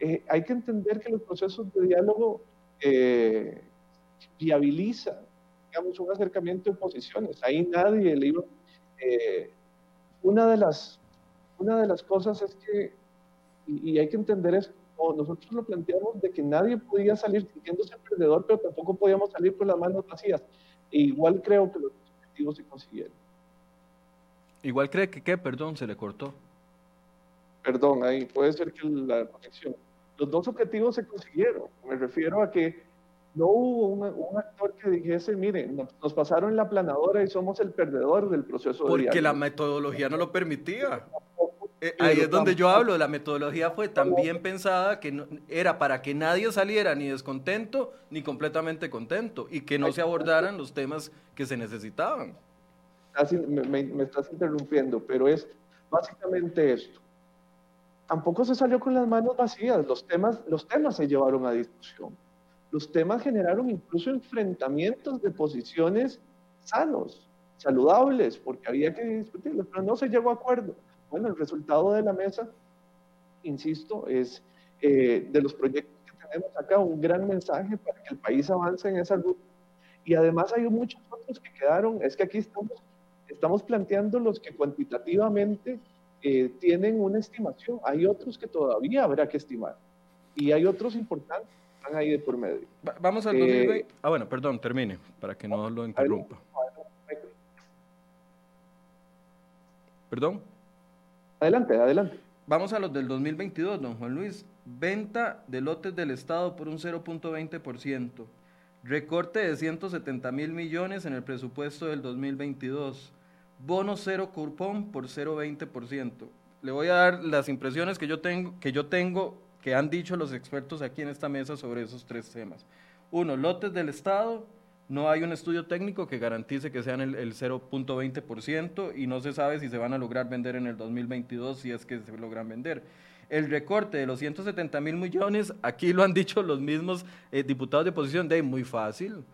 Eh, hay que entender que los procesos de diálogo eh, viabilizan, digamos, un acercamiento de posiciones. Ahí nadie le iba... Eh, una, de las, una de las cosas es que, y, y hay que entender esto, nosotros lo planteamos de que nadie podía salir sintiéndose perdedor, pero tampoco podíamos salir con las manos vacías. E igual creo que los objetivos se consiguieron. Igual cree que qué, perdón, se le cortó. Perdón, ahí puede ser que la conexión. Los dos objetivos se consiguieron. Me refiero a que no hubo un, actor que dijese, mire, nos, pasaron la planadora y somos el perdedor del proceso Porque Porque la metodología no lo permitía. Eh, ahí es donde yo hablo, la metodología fue tan bien pensada que era para que nadie saliera ni descontento ni completamente contento y que no se abordaran los temas que se necesitaban. me, estás interrumpiendo, pero es básicamente esto. Tampoco se salió con las manos vacías, los temas, los temas se llevaron a discusión. Los temas generaron incluso enfrentamientos de posiciones sanos, saludables, porque había que discutirlos, pero no se llegó a acuerdo. Bueno, el resultado de la mesa, insisto, es eh, de los proyectos que tenemos acá un gran mensaje para que el país avance en esa ruta. Y además hay muchos otros que quedaron, es que aquí estamos estamos planteando los que cuantitativamente eh, tienen una estimación. Hay otros que todavía habrá que estimar. Y hay otros importantes que están ahí de por medio. vamos al 2020. Eh, ah, bueno, perdón, termine, para que no lo interrumpa. ¿Perdón? Adelante, adelante. Vamos a los del 2022, don Juan Luis. Venta de lotes del Estado por un 0.20%. Recorte de 170 mil millones en el presupuesto del 2022 bono cero cupón por 0,20%. Le voy a dar las impresiones que yo, tengo, que yo tengo, que han dicho los expertos aquí en esta mesa sobre esos tres temas. Uno, lotes del Estado, no hay un estudio técnico que garantice que sean el, el 0.20% y no se sabe si se van a lograr vender en el 2022, si es que se logran vender. El recorte de los 170 mil millones, aquí lo han dicho los mismos eh, diputados de oposición, de muy fácil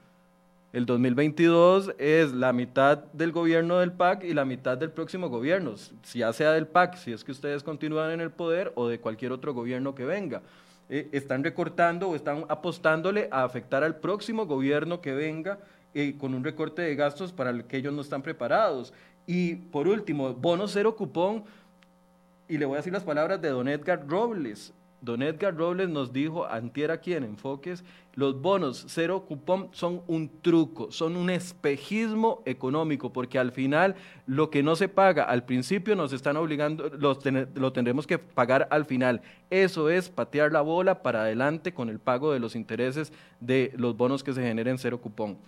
el 2022 es la mitad del gobierno del PAC y la mitad del próximo gobierno, ya sea del PAC, si es que ustedes continúan en el poder, o de cualquier otro gobierno que venga. Eh, están recortando o están apostándole a afectar al próximo gobierno que venga eh, con un recorte de gastos para el que ellos no están preparados. Y por último, bono cero cupón, y le voy a decir las palabras de don Edgar Robles. Don Edgar Robles nos dijo antier aquí en Enfoques, los bonos cero cupón son un truco, son un espejismo económico, porque al final lo que no se paga al principio nos están obligando, lo, tendremos que pagar al final. Eso es patear la bola para adelante con el pago de los intereses de los bonos que se generen cero cupón.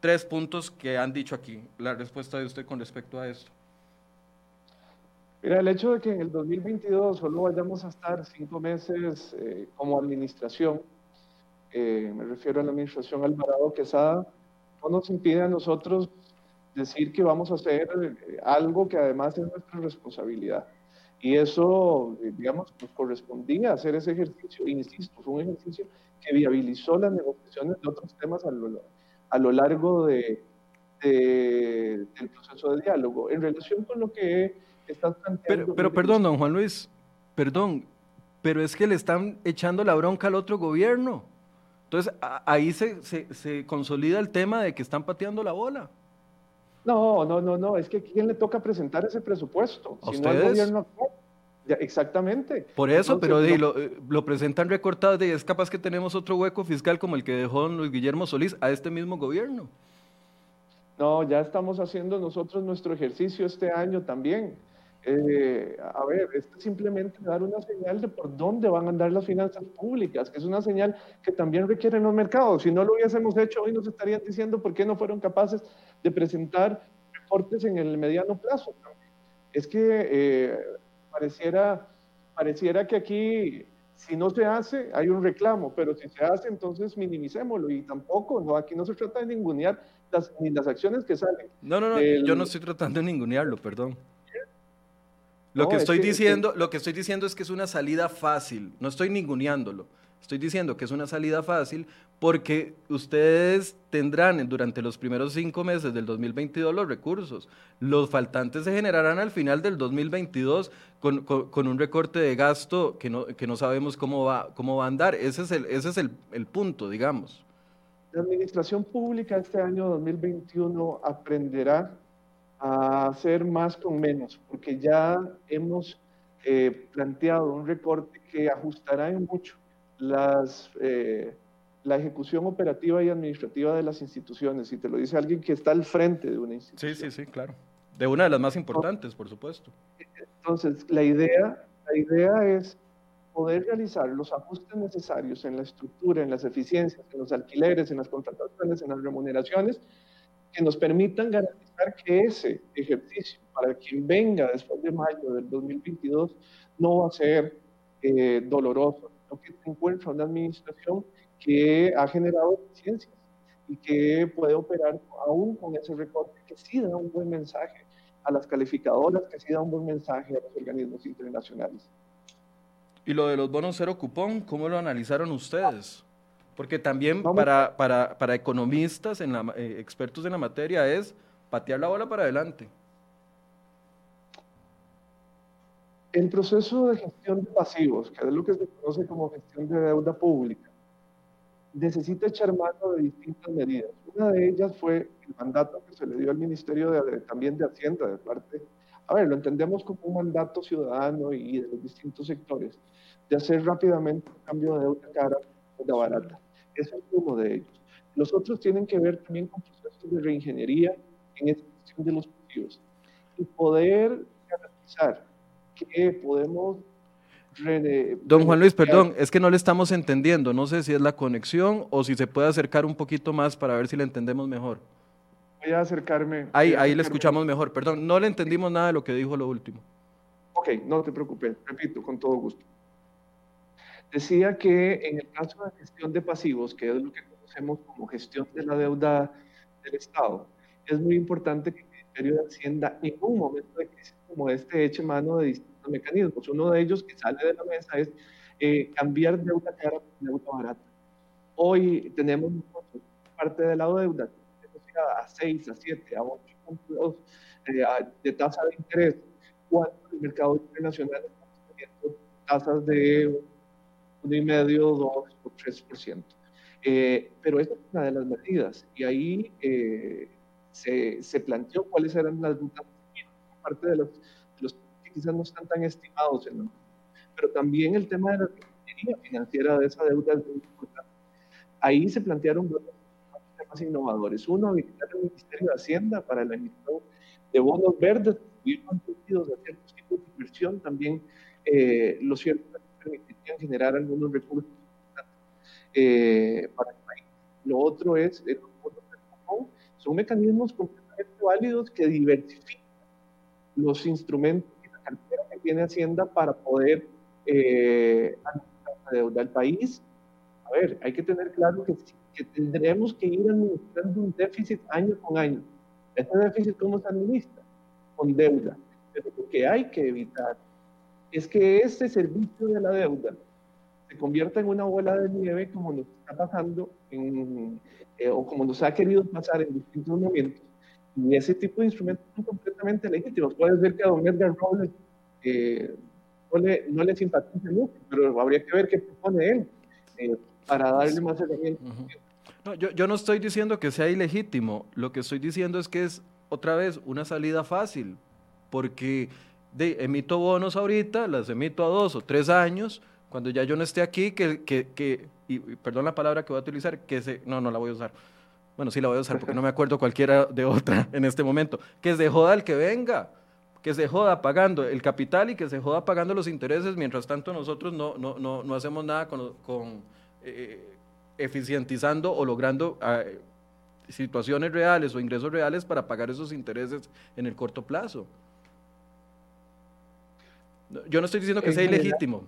Tres puntos que han dicho aquí. La respuesta de usted con respecto a esto. Mira, el hecho de que en el 2022 solo vayamos a estar cinco meses eh, como administración, eh, me refiero a la administración Alvarado Quesada, no nos impide a nosotros decir que vamos a hacer eh, algo que además es nuestra responsabilidad. Y eso, digamos, nos correspondía hacer ese ejercicio, insisto, fue un ejercicio que viabilizó las negociaciones de otros temas a lo, a lo largo de, del proceso de diálogo. En relación con lo que pero, pero perdón, don Juan Luis, perdón, pero es que le están echando la bronca al otro gobierno. Entonces, ahí se, se, consolida el tema de que están pateando la bola. No, no, no, no, es que ¿quién le toca presentar ese presupuesto? si no el gobierno exactamente. Por eso, pero lo, lo, presentan recortado y es capaz que tenemos otro hueco fiscal como el que dejó Luis Guillermo Solís a este mismo gobierno. No, ya estamos haciendo nosotros nuestro ejercicio este año también. Eh, a ver, es simplemente dar una señal de por dónde van a andar las finanzas públicas, que es una señal que también requieren los mercados. Si no lo hubiésemos hecho, hoy nos estarían diciendo por qué no fueron capaces de presentar reportes en el mediano plazo. Es que eh, pareciera, pareciera que aquí, si no se hace, hay un reclamo, pero si se hace, entonces minimicémoslo. Y tampoco, no, aquí no se trata de ningunear las, ni las acciones que salen. No, no, no, yo no estoy tratando de ningunearlo, perdón. Lo que estoy diciendo, lo que estoy diciendo es que es una salida fácil. No estoy ninguneándolo. Estoy diciendo que es una salida fácil porque ustedes tendrán durante los primeros cinco meses del 2022 los recursos. Los faltantes se generarán al final del 2022 con, con, un recorte de gasto que no, que no sabemos cómo va, cómo va a andar. Ese es, el, ese es el, el punto, digamos. La administración pública este año 2021 aprenderá a hacer más con menos, porque ya hemos eh, planteado un recorte que ajustará en mucho las, eh, la ejecución operativa y administrativa de las instituciones. Y te lo dice alguien que está al frente de una institución. Sí, sí, sí, claro. De una de las más importantes, por supuesto. Entonces, la idea, la idea es poder realizar los ajustes necesarios en la estructura, en las eficiencias, en los alquileres, en las contrataciones, en las remuneraciones, que nos permitan garantizar que ese ejercicio para quien venga después de mayo del 2022 no va a ser eh, doloroso, sino que se encuentra una administración que ha generado eficiencias, y que puede operar aún con ese recorte que sí da un buen mensaje a las calificadoras, que sí da un buen mensaje a los organismos internacionales. Y lo de los bonos cero cupón, ¿cómo lo analizaron ustedes? Porque también para, para, para, economistas, en la, eh, expertos en la materia, es patear la bola para adelante. El proceso de gestión de pasivos, que es lo que se conoce como gestión de deuda pública, necesita echar mano de distintas medidas. Una de ellas fue el mandato que se le dio al Ministerio de, también de Hacienda, de parte, a ver, lo entendemos como un mandato ciudadano y de los distintos sectores, de hacer rápidamente un cambio de deuda cara a deuda barata. Ese es uno de ellos. Los otros tienen que ver también con procesos de reingeniería en esta cuestión de los pasivos y poder garantizar que podemos Don Juan Luis, perdón, es que no le estamos entendiendo. No sé si es la conexión o si se puede acercar un poquito más para ver si le entendemos mejor. Voy a acercarme. Ahí, ahí le escuchamos mejor. Perdón, no le entendimos nada de lo que dijo lo último. Ok, no te preocupes. Repito, con todo gusto. Decía que en el caso de gestión de pasivos, que es lo que conocemos como gestión de la deuda del Estado, es muy importante que el Ministerio de Hacienda en un momento de crisis como este eche mano de distintos mecanismos. Uno de ellos que sale de la mesa es eh, cambiar deuda cara por deuda barata. Hoy tenemos parte de la deuda a 6, a 7, a 8 puntos eh, de tasa de interés, cuando el mercado internacional está teniendo tasas de 1,5, 2 o 3%. Eh, pero esa es una de las medidas y ahí eh, se, se, planteó cuáles eran las rutas parte de los, los, que quizás no están tan estimados, en pero también el tema de la ingeniería financiera de esa deuda es muy importante. Ahí se plantearon dos temas innovadores. Uno, habilitar el Ministerio de Hacienda para la emisión de bonos verdes, ir sentidos de ciertos tipos de inversión, también eh, los ciertos permitirían generar algunos recursos eh, para el país. Lo otro es, eh, son mecanismos completamente válidos que diversifican los instrumentos y la cartera que tiene Hacienda para poder eh, la deuda del país. A ver, hay que tener claro que, que tendremos que ir administrando un déficit año con año. Este déficit, ¿cómo se administra? Con deuda. Pero lo que hay que evitar es que este servicio de la deuda se convierta en una bola de nieve como nos está pasando en, eh, o como nos ha querido pasar en distintos momentos y ese tipo de instrumentos son completamente legítimos. Puedes ver que a don Edgar Robles eh, no, le, no le simpatiza mucho, pero habría que ver qué propone él eh, para darle más herramientas. no, yo, yo no estoy diciendo que sea ilegítimo, lo que estoy diciendo es que es otra vez una salida fácil, porque de, emito bonos ahorita, las emito a dos o tres años, cuando ya yo no esté aquí, que, que, que y, perdón la palabra que voy a utilizar, que se, no, no la voy a usar, bueno, sí la voy a usar porque no me acuerdo cualquiera de otra en este momento, que se joda el que venga, que se joda pagando el capital y que se joda pagando los intereses, mientras tanto nosotros no, no, no, no hacemos nada con, con eh, eficientizando o logrando ah, situaciones reales o ingresos reales para pagar esos intereses en el corto plazo. Yo no estoy diciendo que sea ilegítimo.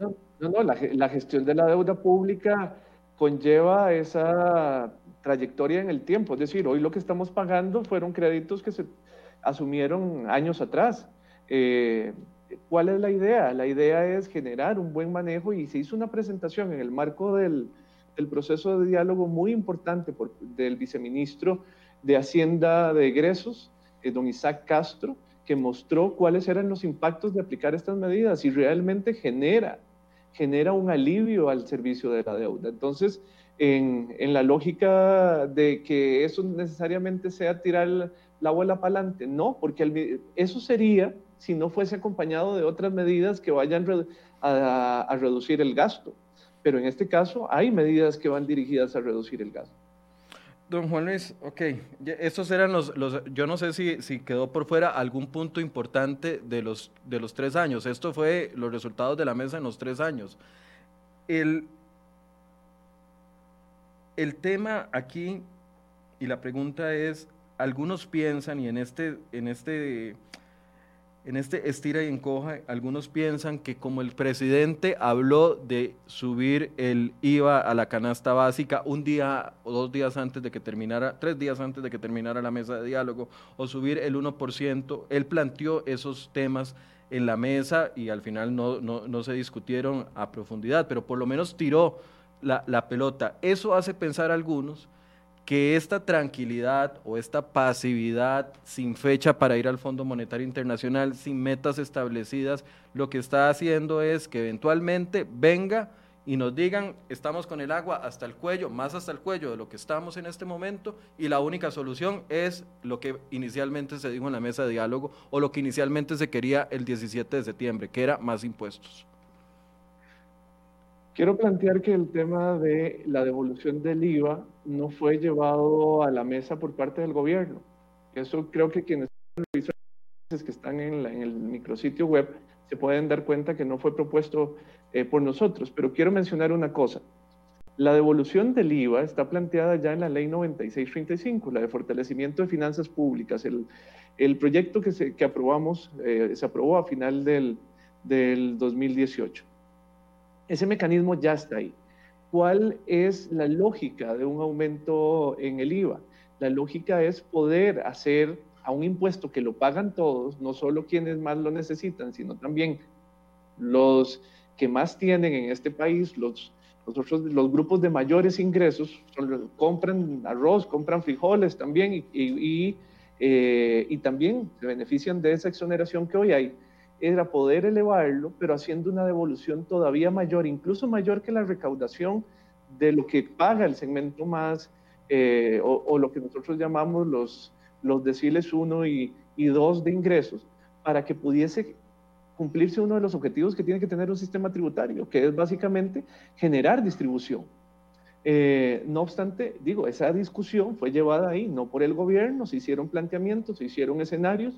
No, no, la, gestión de la deuda pública conlleva esa trayectoria en el tiempo. Es decir, hoy lo que estamos pagando fueron créditos que se asumieron años atrás. Eh, ¿Cuál es la idea? La idea es generar un buen manejo y se hizo una presentación en el marco del, del proceso de diálogo muy importante por, del viceministro de Hacienda de Egresos, eh, don Isaac Castro, que mostró cuáles eran los impactos de aplicar estas medidas y realmente genera, genera un alivio al servicio de la deuda. Entonces, en, en, la lógica de que eso necesariamente sea tirar la bola para adelante. No, porque eso sería si no fuese acompañado de otras medidas que vayan a, a, reducir el gasto. Pero en este caso hay medidas que van dirigidas a reducir el gasto. Don Juan Luis, ok, estos eran los, los yo no sé si, si, quedó por fuera algún punto importante de los, de los tres años. Esto fue los resultados de la mesa en los tres años. El, el tema aquí, y la pregunta es, algunos piensan, y en este, en este, en este estira y encoja, algunos piensan que como el presidente habló de subir el IVA a la canasta básica un día o dos días antes de que terminara, tres días antes de que terminara la mesa de diálogo, o subir el 1%, él planteó esos temas en la mesa y al final no, no, se discutieron a profundidad, pero por lo menos tiró la, la pelota. Eso hace pensar a algunos que esta tranquilidad o esta pasividad sin fecha para ir al Fondo Monetario Internacional, sin metas establecidas, lo que está haciendo es que eventualmente venga y nos digan, estamos con el agua hasta el cuello, más hasta el cuello de lo que estamos en este momento, y la única solución es lo que inicialmente se dijo en la mesa de diálogo o lo que inicialmente se quería el 17 de septiembre, que era más impuestos. Quiero plantear que el tema de la devolución del IVA no fue llevado a la mesa por parte del gobierno. Eso creo que quienes que están en, el micrositio web se pueden dar cuenta que no fue propuesto eh, por nosotros. Pero quiero mencionar una cosa. La devolución del IVA está planteada ya en la ley 9635, la de fortalecimiento de finanzas públicas. El, el proyecto que, se, que aprobamos eh, se aprobó a final del, del 2018. Ese mecanismo ya está ahí. ¿Cuál es la lógica de un aumento en el IVA? La lógica es poder hacer a un impuesto que lo pagan todos, no solo quienes más lo necesitan, sino también los que más tienen en este país, los, los grupos de mayores ingresos, compran arroz, compran frijoles también eh, y también se benefician de esa exoneración que hoy hay era poder elevarlo, pero haciendo una devolución todavía mayor, incluso mayor que la recaudación de lo que paga el segmento más, eh, o, lo que nosotros llamamos los, los deciles 1 y, y 2 de ingresos, para que pudiese cumplirse uno de los objetivos que tiene que tener un sistema tributario, que es básicamente generar distribución. Eh, no obstante, digo, esa discusión fue llevada ahí, no por el gobierno, se hicieron planteamientos, se hicieron escenarios,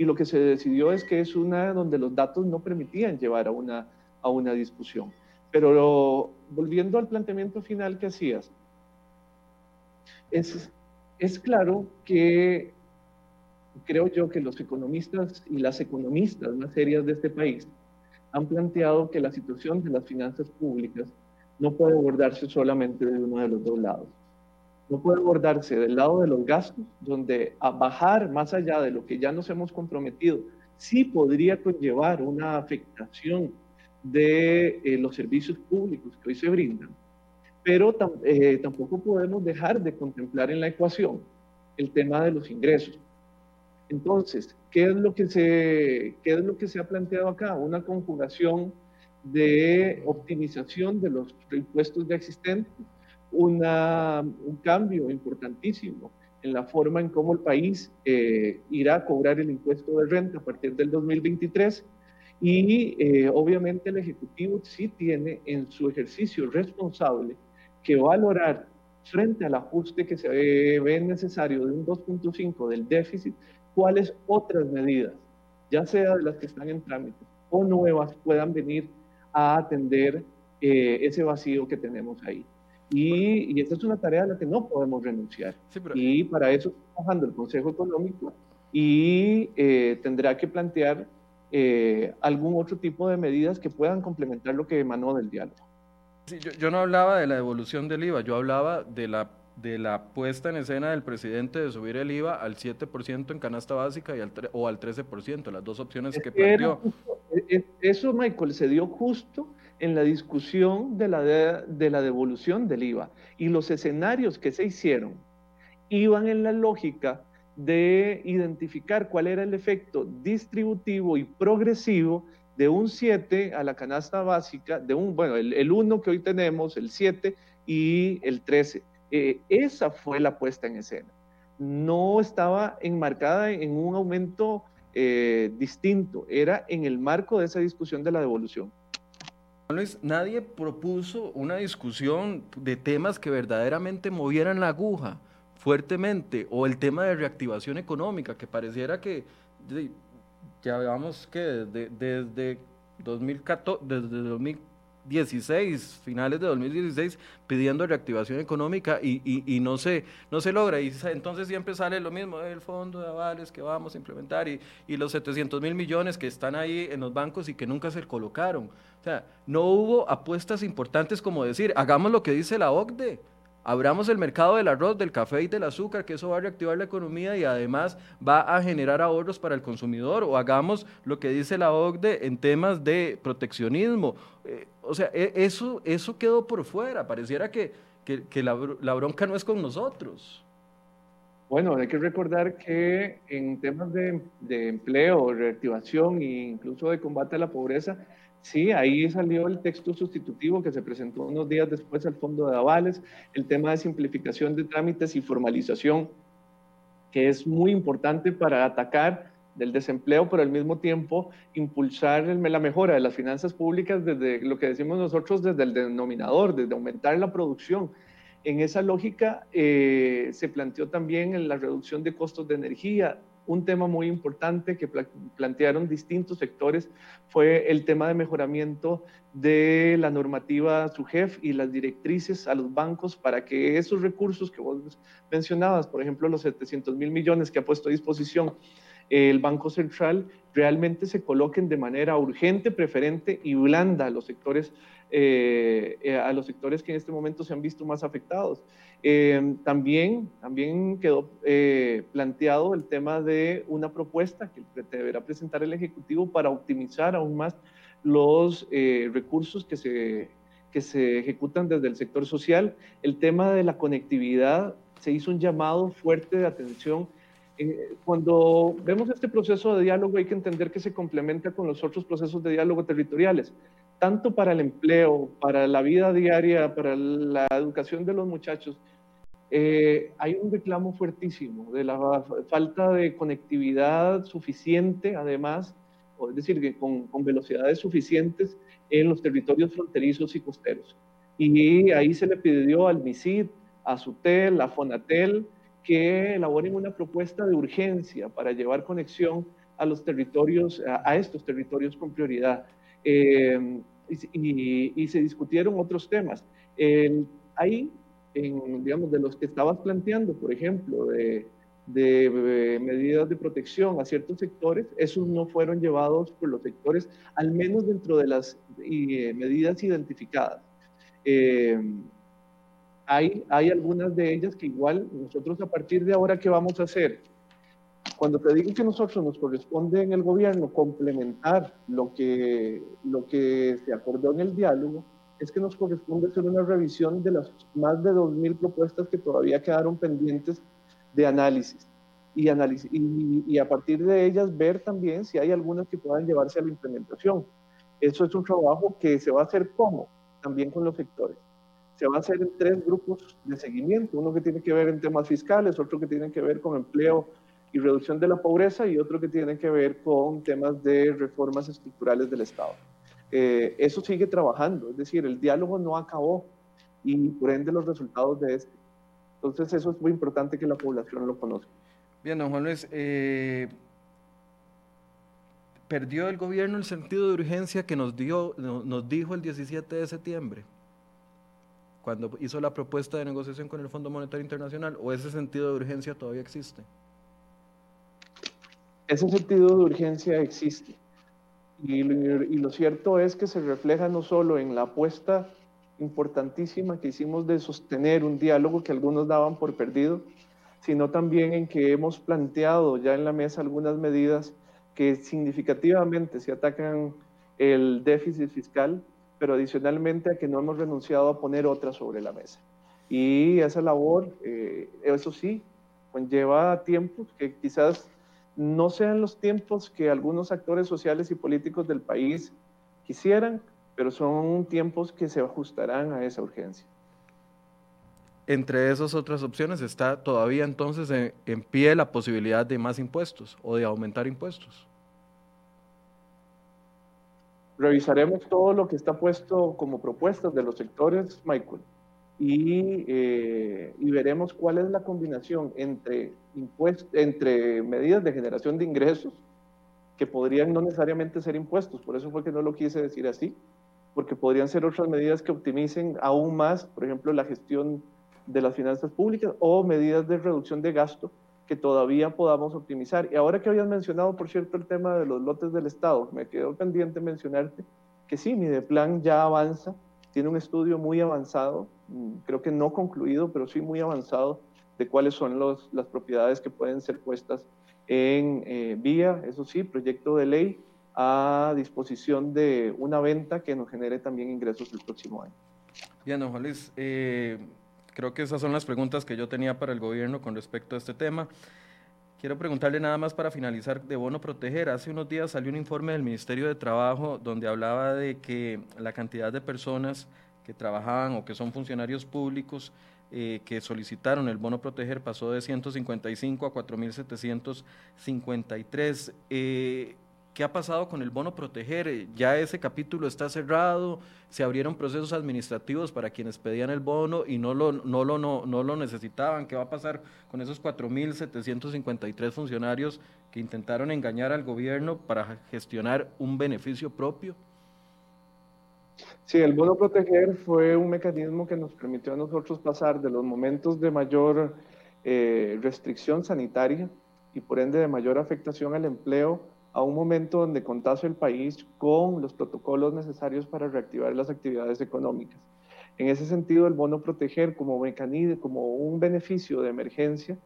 y lo que se decidió es que es una donde los datos no permitían llevar a una, a una discusión. Pero volviendo al planteamiento final que hacías, es, es claro que creo yo que los economistas y las economistas más serias de este país han planteado que la situación de las finanzas públicas no puede abordarse solamente de uno de los dos lados no puede abordarse del lado de los gastos, donde a bajar más allá de lo que ya nos hemos comprometido, sí podría conllevar una afectación de eh, los servicios públicos que hoy se brindan, pero eh, tampoco podemos dejar de contemplar en la ecuación el tema de los ingresos. Entonces, ¿qué es lo que se, qué es lo que se ha planteado acá? Una conjugación de optimización de los impuestos ya existentes, una, un cambio importantísimo en la forma en cómo el país eh, irá a cobrar el impuesto de renta a partir del 2023 y eh, obviamente el Ejecutivo sí tiene en su ejercicio responsable que valorar frente al ajuste que se ve necesario de un 2.5 del déficit, cuáles otras medidas, ya sea de las que están en trámite o nuevas, puedan venir a atender eh, ese vacío que tenemos ahí. Y, y, esta es una tarea a la que no podemos renunciar. Y para eso está trabajando el Consejo Económico y eh, tendrá que plantear eh, algún otro tipo de medidas que puedan complementar lo que emanó del diálogo. Sí, yo, yo, no hablaba de la devolución del IVA, yo hablaba de la, de la puesta en escena del presidente de subir el IVA al 7% en canasta básica y al o al 13%, las dos opciones que planteó. E, e, eso, Michael, se dio justo en la discusión de la, de, la devolución del IVA. Y los escenarios que se hicieron iban en la lógica de identificar cuál era el efecto distributivo y progresivo de un 7 a la canasta básica, de un, bueno, el, 1 que hoy tenemos, el 7 y el 13. Eh, esa fue la puesta en escena. No estaba enmarcada en un aumento eh, distinto, era en el marco de esa discusión de la devolución. Luis, nadie propuso una discusión de temas que verdaderamente movieran la aguja fuertemente, o el tema de reactivación económica, que pareciera que ya veamos que desde, desde, 2014, desde 16, finales de 2016, pidiendo reactivación económica y, y, no, se, no se logra. Y entonces siempre sale lo mismo, el fondo de avales que vamos a implementar y, y los 700 mil millones que están ahí en los bancos y que nunca se colocaron. O sea, no hubo apuestas importantes como decir, hagamos lo que dice la OCDE Abramos el mercado del arroz, del café y del azúcar, que eso va a reactivar la economía y además va a generar ahorros para el consumidor. O hagamos lo que dice la OCDE en temas de proteccionismo. Eh, o sea, e, eso, eso quedó por fuera. Pareciera que, la, bronca no es con nosotros. Bueno, hay que recordar que en temas de, de empleo, reactivación e incluso de combate a la pobreza, Sí, ahí salió el texto sustitutivo que se presentó unos días después al Fondo de Avales, el tema de simplificación de trámites y formalización, que es muy importante para atacar del desempleo, pero al mismo tiempo impulsar la mejora de las finanzas públicas desde lo que decimos nosotros, desde el denominador, desde aumentar la producción. En esa lógica eh, se planteó también la reducción de costos de energía, un tema muy importante que plantearon distintos sectores fue el tema de mejoramiento de la normativa SUGEF y las directrices a los bancos para que esos recursos que vos mencionabas, por ejemplo, los 700 mil millones que ha puesto a disposición el Banco Central, realmente se coloquen de manera urgente, preferente y blanda a los sectores, eh, eh, a los sectores que en este momento se han visto más afectados. Eh, también, también quedó eh, planteado el tema de una propuesta que deberá presentar el Ejecutivo para optimizar aún más los recursos que se, que se ejecutan desde el sector social. El tema de la conectividad se hizo un llamado fuerte de atención. cuando vemos este proceso de diálogo hay que entender que se complementa con los otros procesos de diálogo territoriales tanto para el empleo, para la vida diaria, para la educación de los muchachos, eh, hay un reclamo fuertísimo de la falta de conectividad suficiente, además, es decir, que con, con, velocidades suficientes en los territorios fronterizos y costeros. Y ahí se le pidió al MISID, a SUTEL, a FONATEL, que elaboren una propuesta de urgencia para llevar conexión a los territorios, a, estos territorios con prioridad. Eh, y, se discutieron otros temas. ahí, en, digamos, de los que estabas planteando, por ejemplo, de, de, medidas de protección a ciertos sectores, esos no fueron llevados por los sectores, al menos dentro de las eh, medidas identificadas. Eh, hay, hay algunas de ellas que igual nosotros a partir de ahora, ¿qué vamos a hacer? Cuando te digo que nosotros nos corresponde en el gobierno complementar lo que, lo que se acordó en el diálogo, es que nos corresponde hacer una revisión de las más de 2.000 propuestas que todavía quedaron pendientes de análisis. Y, análisis y, y, a partir de ellas ver también si hay algunas que puedan llevarse a la implementación. Eso es un trabajo que se va a hacer como, también con los sectores. Se va a hacer en tres grupos de seguimiento, uno que tiene que ver en temas fiscales, otro que tiene que ver con empleo y reducción de la pobreza y otro que tiene que ver con temas de reformas estructurales del Estado. Eh, eso sigue trabajando, es decir, el diálogo no acabó y por ende los resultados de este. Entonces eso es muy importante que la población lo conozca. Bien, don Juan Luis, eh, ¿perdió el gobierno el sentido de urgencia que nos, dio, nos dijo el 17 de septiembre? cuando hizo la propuesta de negociación con el Fondo Monetario Internacional, o ese sentido de urgencia todavía existe? Ese sentido de urgencia existe. Y lo, cierto es que se refleja no solo en la apuesta importantísima que hicimos de sostener un diálogo que algunos daban por perdido, sino también en que hemos planteado ya en la mesa algunas medidas que significativamente se atacan el déficit fiscal, pero adicionalmente a que no hemos renunciado a poner otras sobre la mesa. Y esa labor, eh, eso sí, conlleva tiempos que quizás no sean los tiempos que algunos actores sociales y políticos del país quisieran, pero son tiempos que se ajustarán a esa urgencia. Entre esas otras opciones está todavía entonces en, pie la posibilidad de más impuestos o de aumentar impuestos. Revisaremos todo lo que está puesto como propuestas de los sectores, Michael eh, y, veremos cuál es la combinación entre, entre medidas de generación de ingresos, que podrían no necesariamente ser impuestos, por eso fue que no lo quise decir así, porque podrían ser otras medidas que optimicen aún más, por ejemplo, la gestión de las finanzas públicas o medidas de reducción de gasto que todavía podamos optimizar. Y ahora que habías mencionado, por cierto, el tema de los lotes del Estado, me quedó pendiente mencionarte que sí, mi de plan ya avanza, tiene un estudio muy avanzado, mm, creo que no concluido, pero sí muy avanzado, de cuáles son los, las propiedades que pueden ser puestas en eh, vía, eso sí, proyecto de ley a disposición de una venta que nos genere también ingresos el próximo año. Bien, don Luis, eh, creo que esas son las preguntas que yo tenía para el gobierno con respecto a este tema. Quiero preguntarle nada más para finalizar de bono proteger. Hace unos días salió un informe del Ministerio de Trabajo donde hablaba de que la cantidad de personas que trabajaban o que son funcionarios públicos eh, que solicitaron el bono proteger pasó de 155 a 4.753. Eh, ¿Qué ha pasado con el bono proteger? Ya ese capítulo está cerrado, se abrieron procesos administrativos para quienes pedían el bono y no lo, no lo, no, no lo necesitaban. ¿Qué va a pasar con esos 4.753 funcionarios que intentaron engañar al gobierno para gestionar un beneficio propio? Sí, el bono proteger fue un mecanismo que nos permitió a nosotros pasar de los momentos de mayor eh, restricción sanitaria y por ende de mayor afectación al empleo a un momento donde contase el país con los protocolos necesarios para reactivar las actividades económicas. En ese sentido, el bono proteger como mecanismo, como un beneficio de emergencia,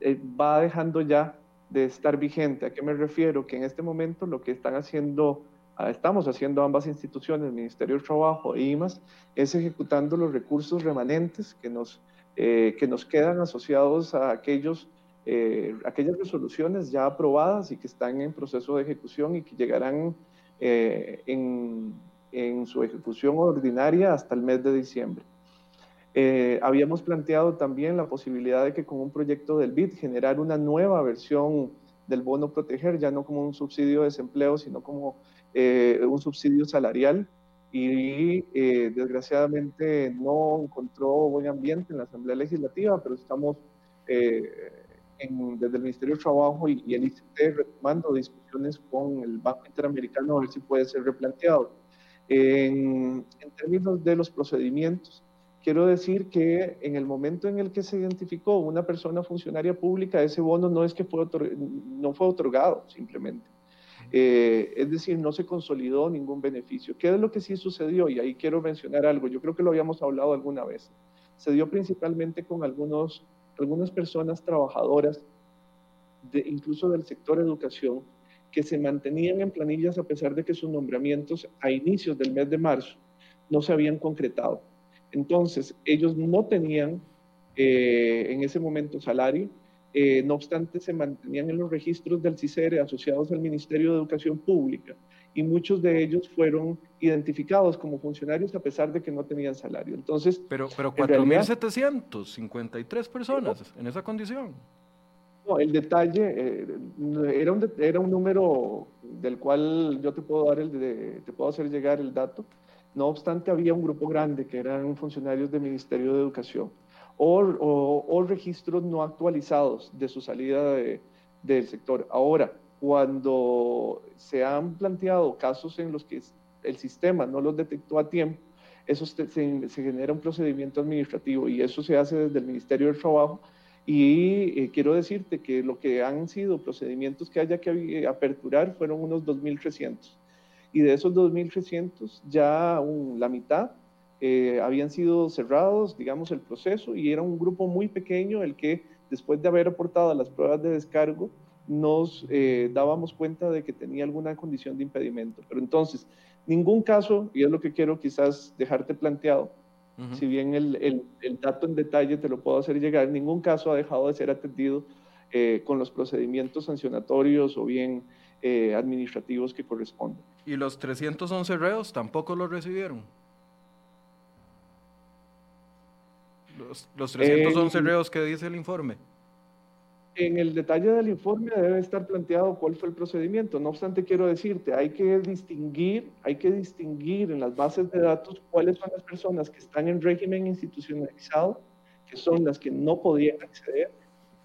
eh, va dejando ya de estar vigente. ¿A qué me refiero? Que en este momento lo que están haciendo, ah, estamos haciendo ambas instituciones, el Ministerio del Trabajo e IMAS, es ejecutando los recursos remanentes que nos, eh, que nos quedan asociados a aquellos eh, aquellas resoluciones ya aprobadas y que están en proceso de ejecución y que llegarán eh, en, en, su ejecución ordinaria hasta el mes de diciembre. Eh, habíamos planteado también la posibilidad de que con un proyecto del BID generar una nueva versión del bono proteger, ya no como un subsidio de desempleo, sino como un subsidio salarial y desgraciadamente no encontró buen ambiente en la Asamblea Legislativa, pero estamos desde el Ministerio de Trabajo y, el ICT retomando discusiones con el Banco Interamericano a ver si puede ser replanteado. En, términos de los procedimientos, quiero decir que en el momento en el que se identificó una persona funcionaria pública, ese bono no es que fue no fue otorgado simplemente. Eh, es decir, no se consolidó ningún beneficio. ¿Qué es lo que sí sucedió? Y ahí quiero mencionar algo. Yo creo que lo habíamos hablado alguna vez. Se dio principalmente con algunos algunas personas trabajadoras, incluso del sector educación, que se mantenían en planillas a pesar de que sus nombramientos a inicios del mes de marzo no se habían concretado. Entonces, ellos no tenían eh, en ese momento salario, eh, no obstante se mantenían en los registros del CICERE asociados al Ministerio de Educación Pública y muchos de ellos fueron identificados como funcionarios a pesar de que no tenían salario. Entonces, pero pero 4.753 personas en esa condición. No, el detalle eh, era, un, era un número del cual yo te puedo dar el de, te puedo hacer llegar el dato. No obstante, había un grupo grande que eran funcionarios del Ministerio de Educación o, o, registros no actualizados de su salida del sector. Ahora, cuando se han planteado casos en los que el sistema no los detectó a tiempo, eso se, genera un procedimiento administrativo y eso se hace desde el Ministerio del Trabajo. Y eh, quiero decirte que lo que han sido procedimientos que haya que aperturar fueron unos 2.300. Y de esos 2.300, ya la mitad eh, habían sido cerrados, digamos, el proceso y era un grupo muy pequeño el que, después de haber aportado las pruebas de descargo, nos eh, dábamos cuenta de que tenía alguna condición de impedimento. Pero entonces, ningún caso, y es lo que quiero quizás dejarte planteado, si bien el, dato en detalle te lo puedo hacer llegar, ningún caso ha dejado de ser atendido eh, con los procedimientos sancionatorios o bien eh, administrativos que corresponden. ¿Y los 311 reos tampoco los recibieron? Los, los 311 reos que dice el informe. En el detalle del informe debe estar planteado cuál fue el procedimiento. No obstante, quiero decirte, hay que distinguir, hay que distinguir en las bases de datos cuáles son las personas que están en régimen institucionalizado, que son las que no podían acceder,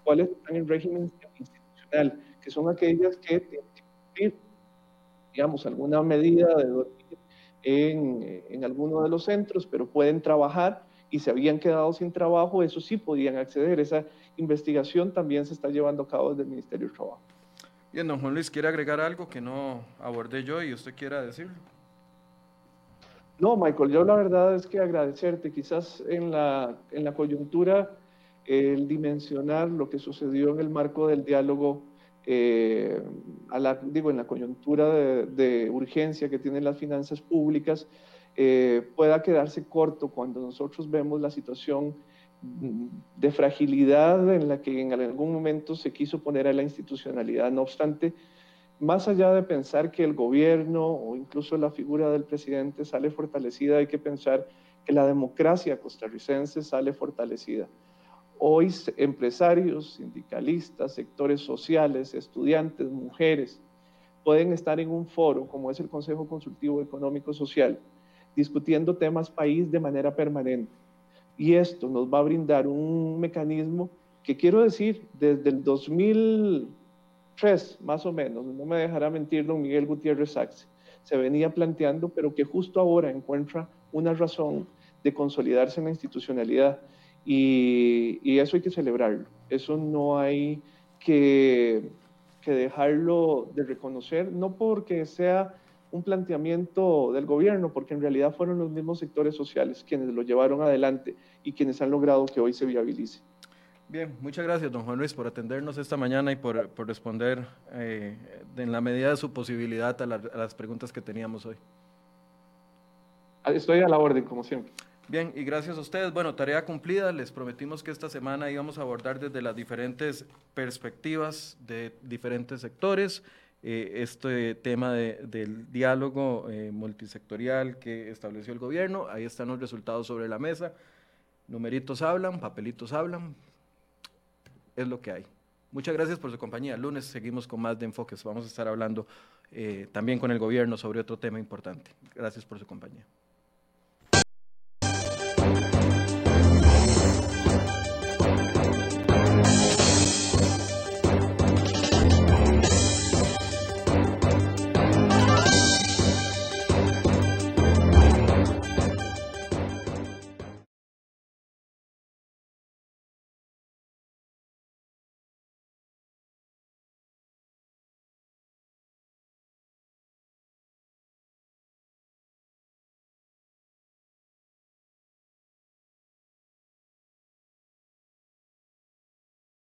cuáles están en régimen institucional, que son aquellas que tienen que digamos, alguna medida de en, en alguno de los centros, pero pueden trabajar y se habían quedado sin trabajo, eso sí podían acceder. Esa investigación también se está llevando a cabo desde el Ministerio del Trabajo. Bien, don Juan Luis, ¿quiere agregar algo que no abordé yo y usted quiera decirlo? No, Michael, yo la verdad es que agradecerte. Quizás en la, en la coyuntura, el dimensionar lo que sucedió en el marco del diálogo, eh, a la, digo, en la coyuntura de, de, urgencia que tienen las finanzas públicas, eh, pueda quedarse corto cuando nosotros vemos la situación de fragilidad en la que en algún momento se quiso poner a la institucionalidad. No obstante, más allá de pensar que el gobierno o incluso la figura del presidente sale fortalecida, hay que pensar que la democracia costarricense sale fortalecida. Hoy empresarios, sindicalistas, sectores sociales, estudiantes, mujeres, pueden estar en un foro como es el Consejo Consultivo Económico Social, discutiendo temas país de manera permanente. Y esto nos va a brindar un mecanismo que quiero decir, desde el 2000 tres más o menos, no me dejará mentir don Miguel Gutiérrez Saxe, se venía planteando, pero que justo ahora encuentra una razón de consolidarse en la institucionalidad. Y, eso hay que celebrarlo. Eso no hay que dejarlo de reconocer, no porque sea un planteamiento del gobierno, porque en realidad fueron los mismos sectores sociales quienes lo llevaron adelante y quienes han logrado que hoy se viabilice. Bien, muchas gracias, don Juan Luis, por atendernos esta mañana y por, por responder eh, en la medida de su posibilidad a, la, a, las preguntas que teníamos hoy. Estoy a la orden, como siempre. Bien, y gracias a ustedes. Bueno, tarea cumplida. Les prometimos que esta semana íbamos a abordar desde las diferentes perspectivas de diferentes sectores eh, este tema de, del diálogo eh, multisectorial que estableció el gobierno. Ahí están los resultados sobre la mesa. Numeritos hablan, papelitos hablan, es lo que hay. Muchas gracias por su compañía. El lunes seguimos con más de enfoques. Vamos a estar hablando eh, también con el gobierno sobre otro tema importante. Gracias por su compañía.